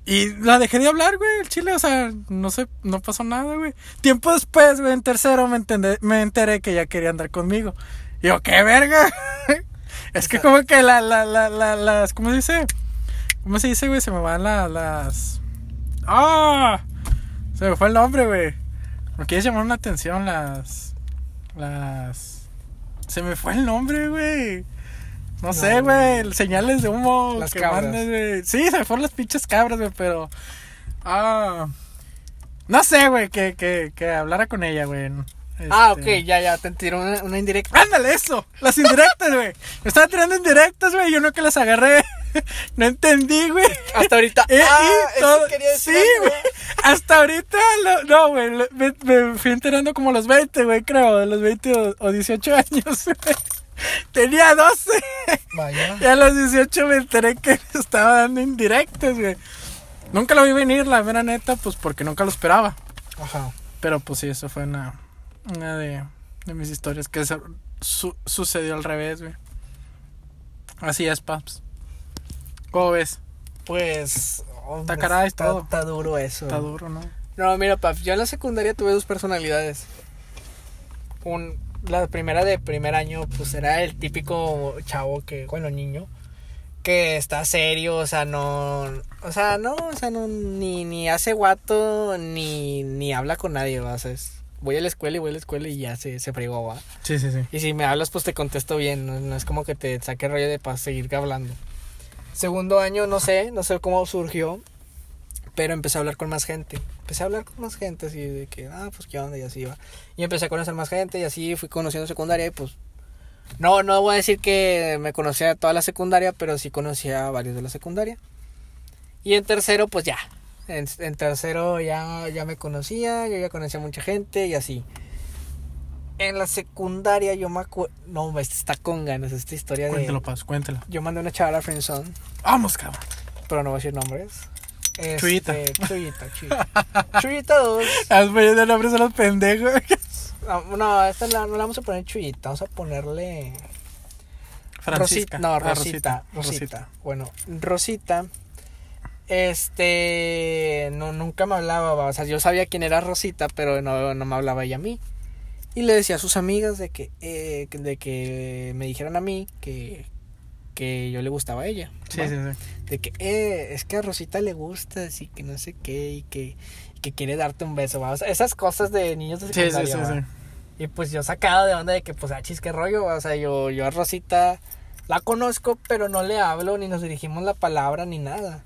Y la dejé de hablar, güey, el chile, o sea, no sé, no pasó nada, güey. Tiempo después, güey, en tercero me, entendé- me enteré que ella quería andar conmigo. Y yo, qué verga. es que como que la, la, la, la, las, ¿cómo se dice? ¿Cómo se dice, güey? Se me van la- las... ¡Ah! Se me fue el nombre, güey. ¿Me quieres llamar una atención las... Las... Se me fue el nombre, güey. No, sé, güey. Señales de humo. Las que cabras. mandes. Sí, se me fueron las pinches cabras, güey, pero... Ah... No sé, güey, que, que, que hablara con ella, güey. Ah, Este- ok, ya, ya, te tiró una, una indirecta. Ándale, eso. Las indirectas, güey. Me estaba tirando indirectas, güey. Yo no que las agarré. No entendí, güey. Hasta ahorita. Eh, ah, y eso todo- quería decir sí, güey. Hasta ahorita, lo- no, güey. Me, me fui enterando como a los 20, güey, creo. De los 20 o, o 18 años, güey. Tenía 12. Vaya. Y a los 18 me enteré que me estaba dando indirectas, güey. Nunca lo vi venir, la mera neta, pues porque nunca lo esperaba. Ajá. Pero pues sí, eso fue una, una de, de mis historias que su- sucedió al revés, güey. Así es, paps. ¿Cómo ves? Pues. hombre, está, todo. está duro eso. Está duro, ¿no? No, mira, pap, yo en la secundaria tuve dos personalidades. Un, la primera de primer año, pues era el típico chavo que, bueno, niño, que está serio, o sea, no, o sea, no, o sea, no, ni, ni hace guato, ni, ni habla con nadie, ¿va? o sea, es- voy a la escuela y voy a la escuela y ya se, se fregó, va. Sí, sí, sí. Y si me hablas, pues te contesto bien, no, no es como que te saque rollo de para seguir hablando. Segundo año, no sé, no sé cómo surgió, pero empecé a hablar con más gente. Empecé a hablar con más gente, así de que, ah, pues qué onda, y así va. Y empecé a conocer más gente, y así fui conociendo secundaria, y pues. No, no voy a decir que me conocía toda la secundaria, pero sí conocía a varios de la secundaria. Y en tercero, pues ya. En, en tercero ya, ya me conocía, yo ya conocía a mucha gente, y así. En la secundaria yo me acuerdo... No, esta está con ganas, esta historia Cuéntalo, de... Paz, cuéntalo. Yo mandé una chavala a Friendzone, Vamos, cabrón. pero no voy a decir nombres. Este, Chuyita. Chuyita, Chuyita. Chuyita 2. Has poniendo nombres a los pendejos. No, no, esta la- no la vamos a poner Chuyita, vamos a ponerle... Francisca. Rosita. No, Ah, Rosita, Rosita. Bueno, Rosita. Este. No, nunca me hablaba. O sea, yo sabía quién era Rosita, pero no, no me hablaba ella a mí. Y le decía a sus amigas de que, eh, de que me dijeran a mí que, que yo le gustaba a ella. Sí, sí, sí. De que, eh, es que a Rosita le gusta, así que no sé qué, y que, que quiere darte un beso, ¿va? O sea, esas cosas de niños de Sí, sí, secundaria, sí, ¿va? sí. Y pues yo sacado de onda de que, pues, ah, chis, qué rollo. O sea, yo, yo a Rosita la conozco, pero no le hablo, ni nos dirigimos la palabra, ni nada.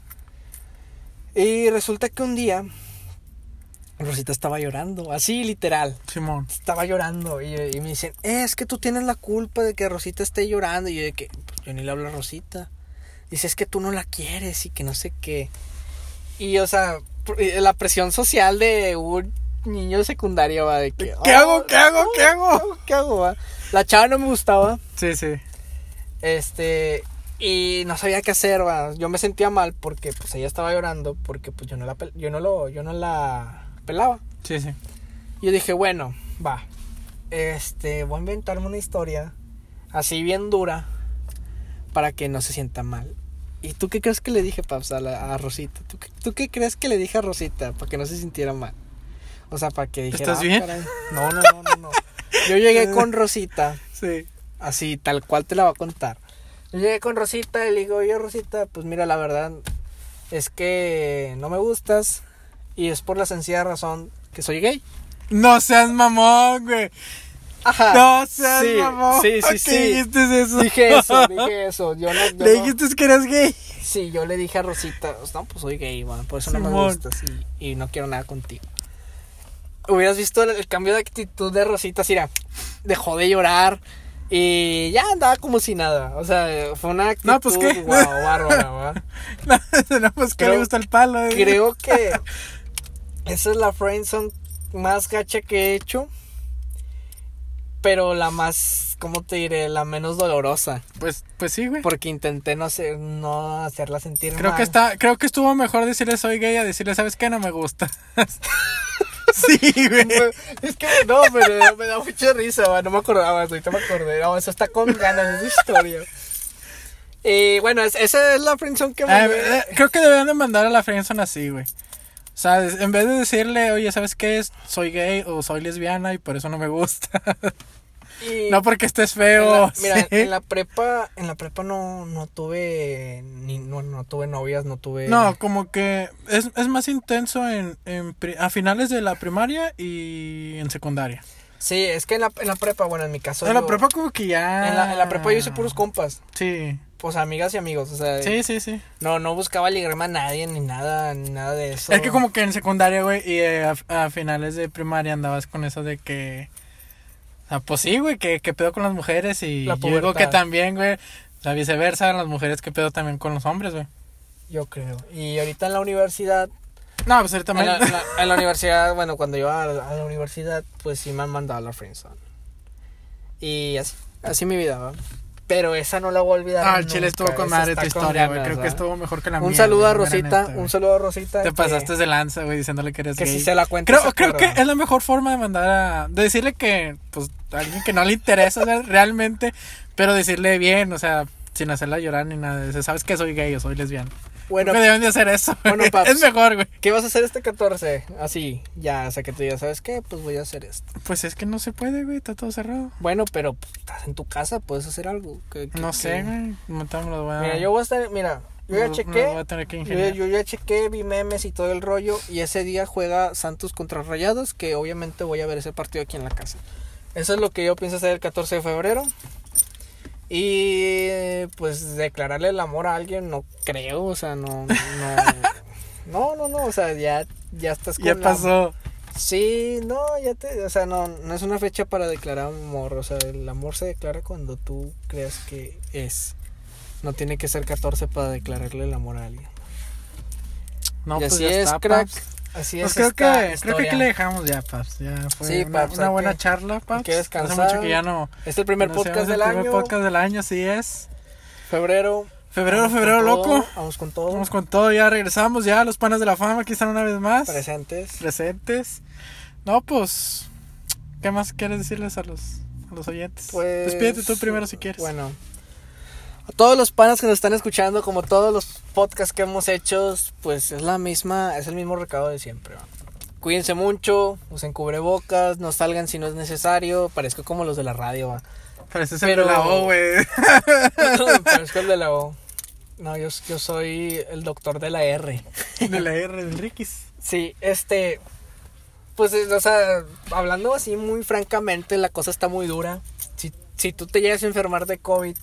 Y resulta que un día Rosita estaba llorando, así literal. Simón. Estaba llorando y, y me dicen, "Eh, es que tú tienes la culpa de que Rosita esté llorando. Y yo de que, pues, yo ni le hablo a Rosita. Dice, es que tú no la quieres y que no sé qué. Y, o sea, eh, la presión social de un niño secundario va de que... ¿Qué hago? ¿Qué hago? ¿Qué ¿Qué hago? hago? ¿Qué hago? va? La chava no me gustaba. Sí, sí. Este... Y no sabía qué hacer, va. Yo me sentía mal porque, pues, ella estaba llorando porque, pues, yo no la, yo no lo, yo no la pelaba. Sí, sí. Y yo dije, bueno, va. Este, voy a inventarme una historia así bien dura para que no se sienta mal. ¿Y tú qué crees que le dije, Paps, a, la- a Rosita? ¿Tú, qué- tú qué crees que le dije a Rosita para que no se sintiera mal? O sea, para que dijera... ¿Estás "Ah, bien?" caray". No, no, no, no, no. Yo llegué con Rosita, Sí. así, tal cual te la voy a contar. Yo llegué con Rosita y le digo, oye, Rosita, pues mira, la verdad es que no me gustas y es por la sencilla razón que soy gay. No seas mamón, güey. Ajá. No seas sí, mamón. Sí, sí, ¿Qué sí. dijiste eso? Dije eso, dije eso. Yo no, yo Le no- dijiste que eras gay. Sí, yo le dije a Rosita, no, pues soy gay, man, por eso no me gustas y, y no quiero nada contigo. Hubieras visto el, el cambio de actitud de Rosita, así era, dejó de llorar y ya andaba como si nada. O sea, fue una actitud No, pues, ¿qué? guau, bárbara. No, no, pues que le gusta el palo. eh. Creo que esa es la friendzone más gacha que he hecho. Pero la más, ¿cómo te diré? La menos dolorosa. Pues, pues sí, güey. Porque intenté no hacer, no hacerla sentir Creo mal. que está, creo que estuvo mejor decirle soy gay a decirle, ¿sabes qué? No me gusta. sí, güey. Es que no, pero me da mucha risa, va, no me acordaba, ahorita me acordé. No, eso está con ganas, esa historia. Y bueno, es- esa es la friendzone que me... Ah, eh, creo que deberían de mandar a la friendzone así, güey. O sea, en vez de decirle, oye, ¿sabes qué? Soy gay o soy lesbiana y por eso no me gusta. y- no porque estés en feo. la- mira, sí. en la prepa, en la prepa no, no tuve, ni, no, no tuve novias, no tuve... No, como que es, es más intenso en, en a finales de la primaria y en secundaria. Sí, es que en la, en la prepa, bueno, en mi caso... En la prepa como que ya... En la, en la prepa yo hice puros compas, Sí, pues amigas y amigos, o sea... sí, sí, sí. No, no buscaba ligarme a nadie, ni nada, ni nada de eso. Es que como que en secundaria, güey, y eh, a, a finales de primaria andabas con eso de que... O sea, pues sí, güey, que, que pedo con las mujeres y La yo digo que también, güey, o sea, viceversa, las mujeres que pedo también con los hombres, güey. Yo creo. Y ahorita en la universidad No, pues ahorita En la, en la- en la universidad, bueno, cuando iba a la, a la universidad, pues sí me han mandado a la friendzone. Y así, así mi vida, ¿va? Pero esa no la voy a olvidar. Ah, el chile estuvo con madre tu historia, güey. Creo que estuvo mejor que la mía. Un saludo a Rosita, neta, un saludo a Rosita. Te que- pasaste de lanza, güey, diciéndole que eres Que gay. si se la cuenta. Creo, creo que es la mejor forma de mandar a... De decirle que, pues, a alguien que no le interesa realmente, pero decirle bien, o sea, sin hacerla llorar ni nada. Dice, ¿sabes que soy gay o soy lesbiana? Bueno, Nunca deben de hacer eso. Bueno, paps. es mejor, güey. ¿qué vas a hacer este 14? Así, ya, o sea, que tú ya sabes qué, pues voy a hacer esto. Pues es que no se puede, güey. Está todo cerrado. Bueno, pero pues, estás en tu casa, puedes hacer algo. No sé, güey. A... Mira, yo voy a estar, mira, yo ya chequé. voy a tener que Yo, yo ya chequé, vi memes y todo el rollo. Y ese día juega Santos contra Rayados. Que obviamente voy a ver ese partido aquí en la casa. Eso es lo que yo pienso hacer el 14 de febrero. Y pues declararle el amor a alguien, no creo. O sea, no. No, no, no, no, o sea, ya, ya estás con Ya la- pasó. Sí, no, ya te. O sea, no, no es una fecha para declarar amor. O sea, el amor se declara cuando tú creas que es. No tiene que ser 14 para declararle el amor a alguien. No, y pues así ya es, está, crack. paps. Así Pues es. creo esta que, creo que aquí le dejamos ya, paps. Ya fue Sí, una, paps, una buena que- charla, paps. que. Hace mucho que ya no... Es el primer no podcast del el año. primer podcast del año, así es. Febrero. Febrero, Vamos febrero, todo, loco. Vamos con todo. Vamos con todo, ya regresamos, ya los panas de la fama aquí están una vez más. presentes. Presentes. No, pues... ¿Qué más quieres decirles a los, a los oyentes? Pues. Despídete tú primero si quieres. Bueno. A todos los panas que nos están escuchando, como todos los podcasts que hemos hecho, pues es la misma, es el mismo recado de siempre. ¿va? Cuídense mucho, usen cubrebocas, no salgan si no es necesario. Parezco como los de la radio, ¿va? Pareces Pero- el de la O, güey. Parezco el de la O. No, yo, yo soy el doctor de la R. De la R del Rikis. Sí, este. Pues, o sea, hablando así muy francamente, la cosa está muy dura. Si, si tú te llegas a enfermar de COVID,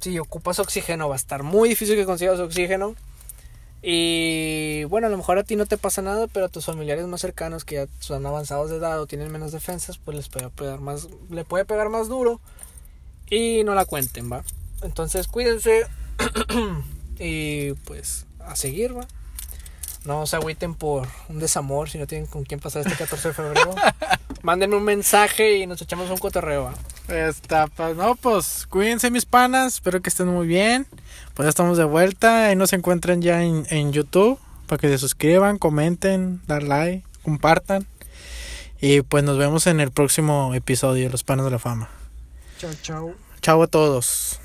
si ocupas oxígeno, va a estar muy difícil que consigas oxígeno. Y bueno, a lo mejor a ti no te pasa nada, pero a tus familiares más cercanos que ya son avanzados de edad o tienen menos defensas, pues les puede pegar más, le puede pegar más duro y no la cuenten, ¿va? Entonces cuídense y pues a seguir, ¿va? No se agüiten por un desamor si no tienen con quién pasar este 14 de febrero. Mándenme un mensaje y nos echamos un cotorreo, ¿va? Está, pues, no, pues cuídense mis panas, espero que estén muy bien. Pues ya estamos de vuelta, ahí nos encuentran ya en, en YouTube para que se suscriban, comenten, dar like, compartan. Y pues nos vemos en el próximo episodio de Los Panas de la Fama. Chao, chao. Chao a todos.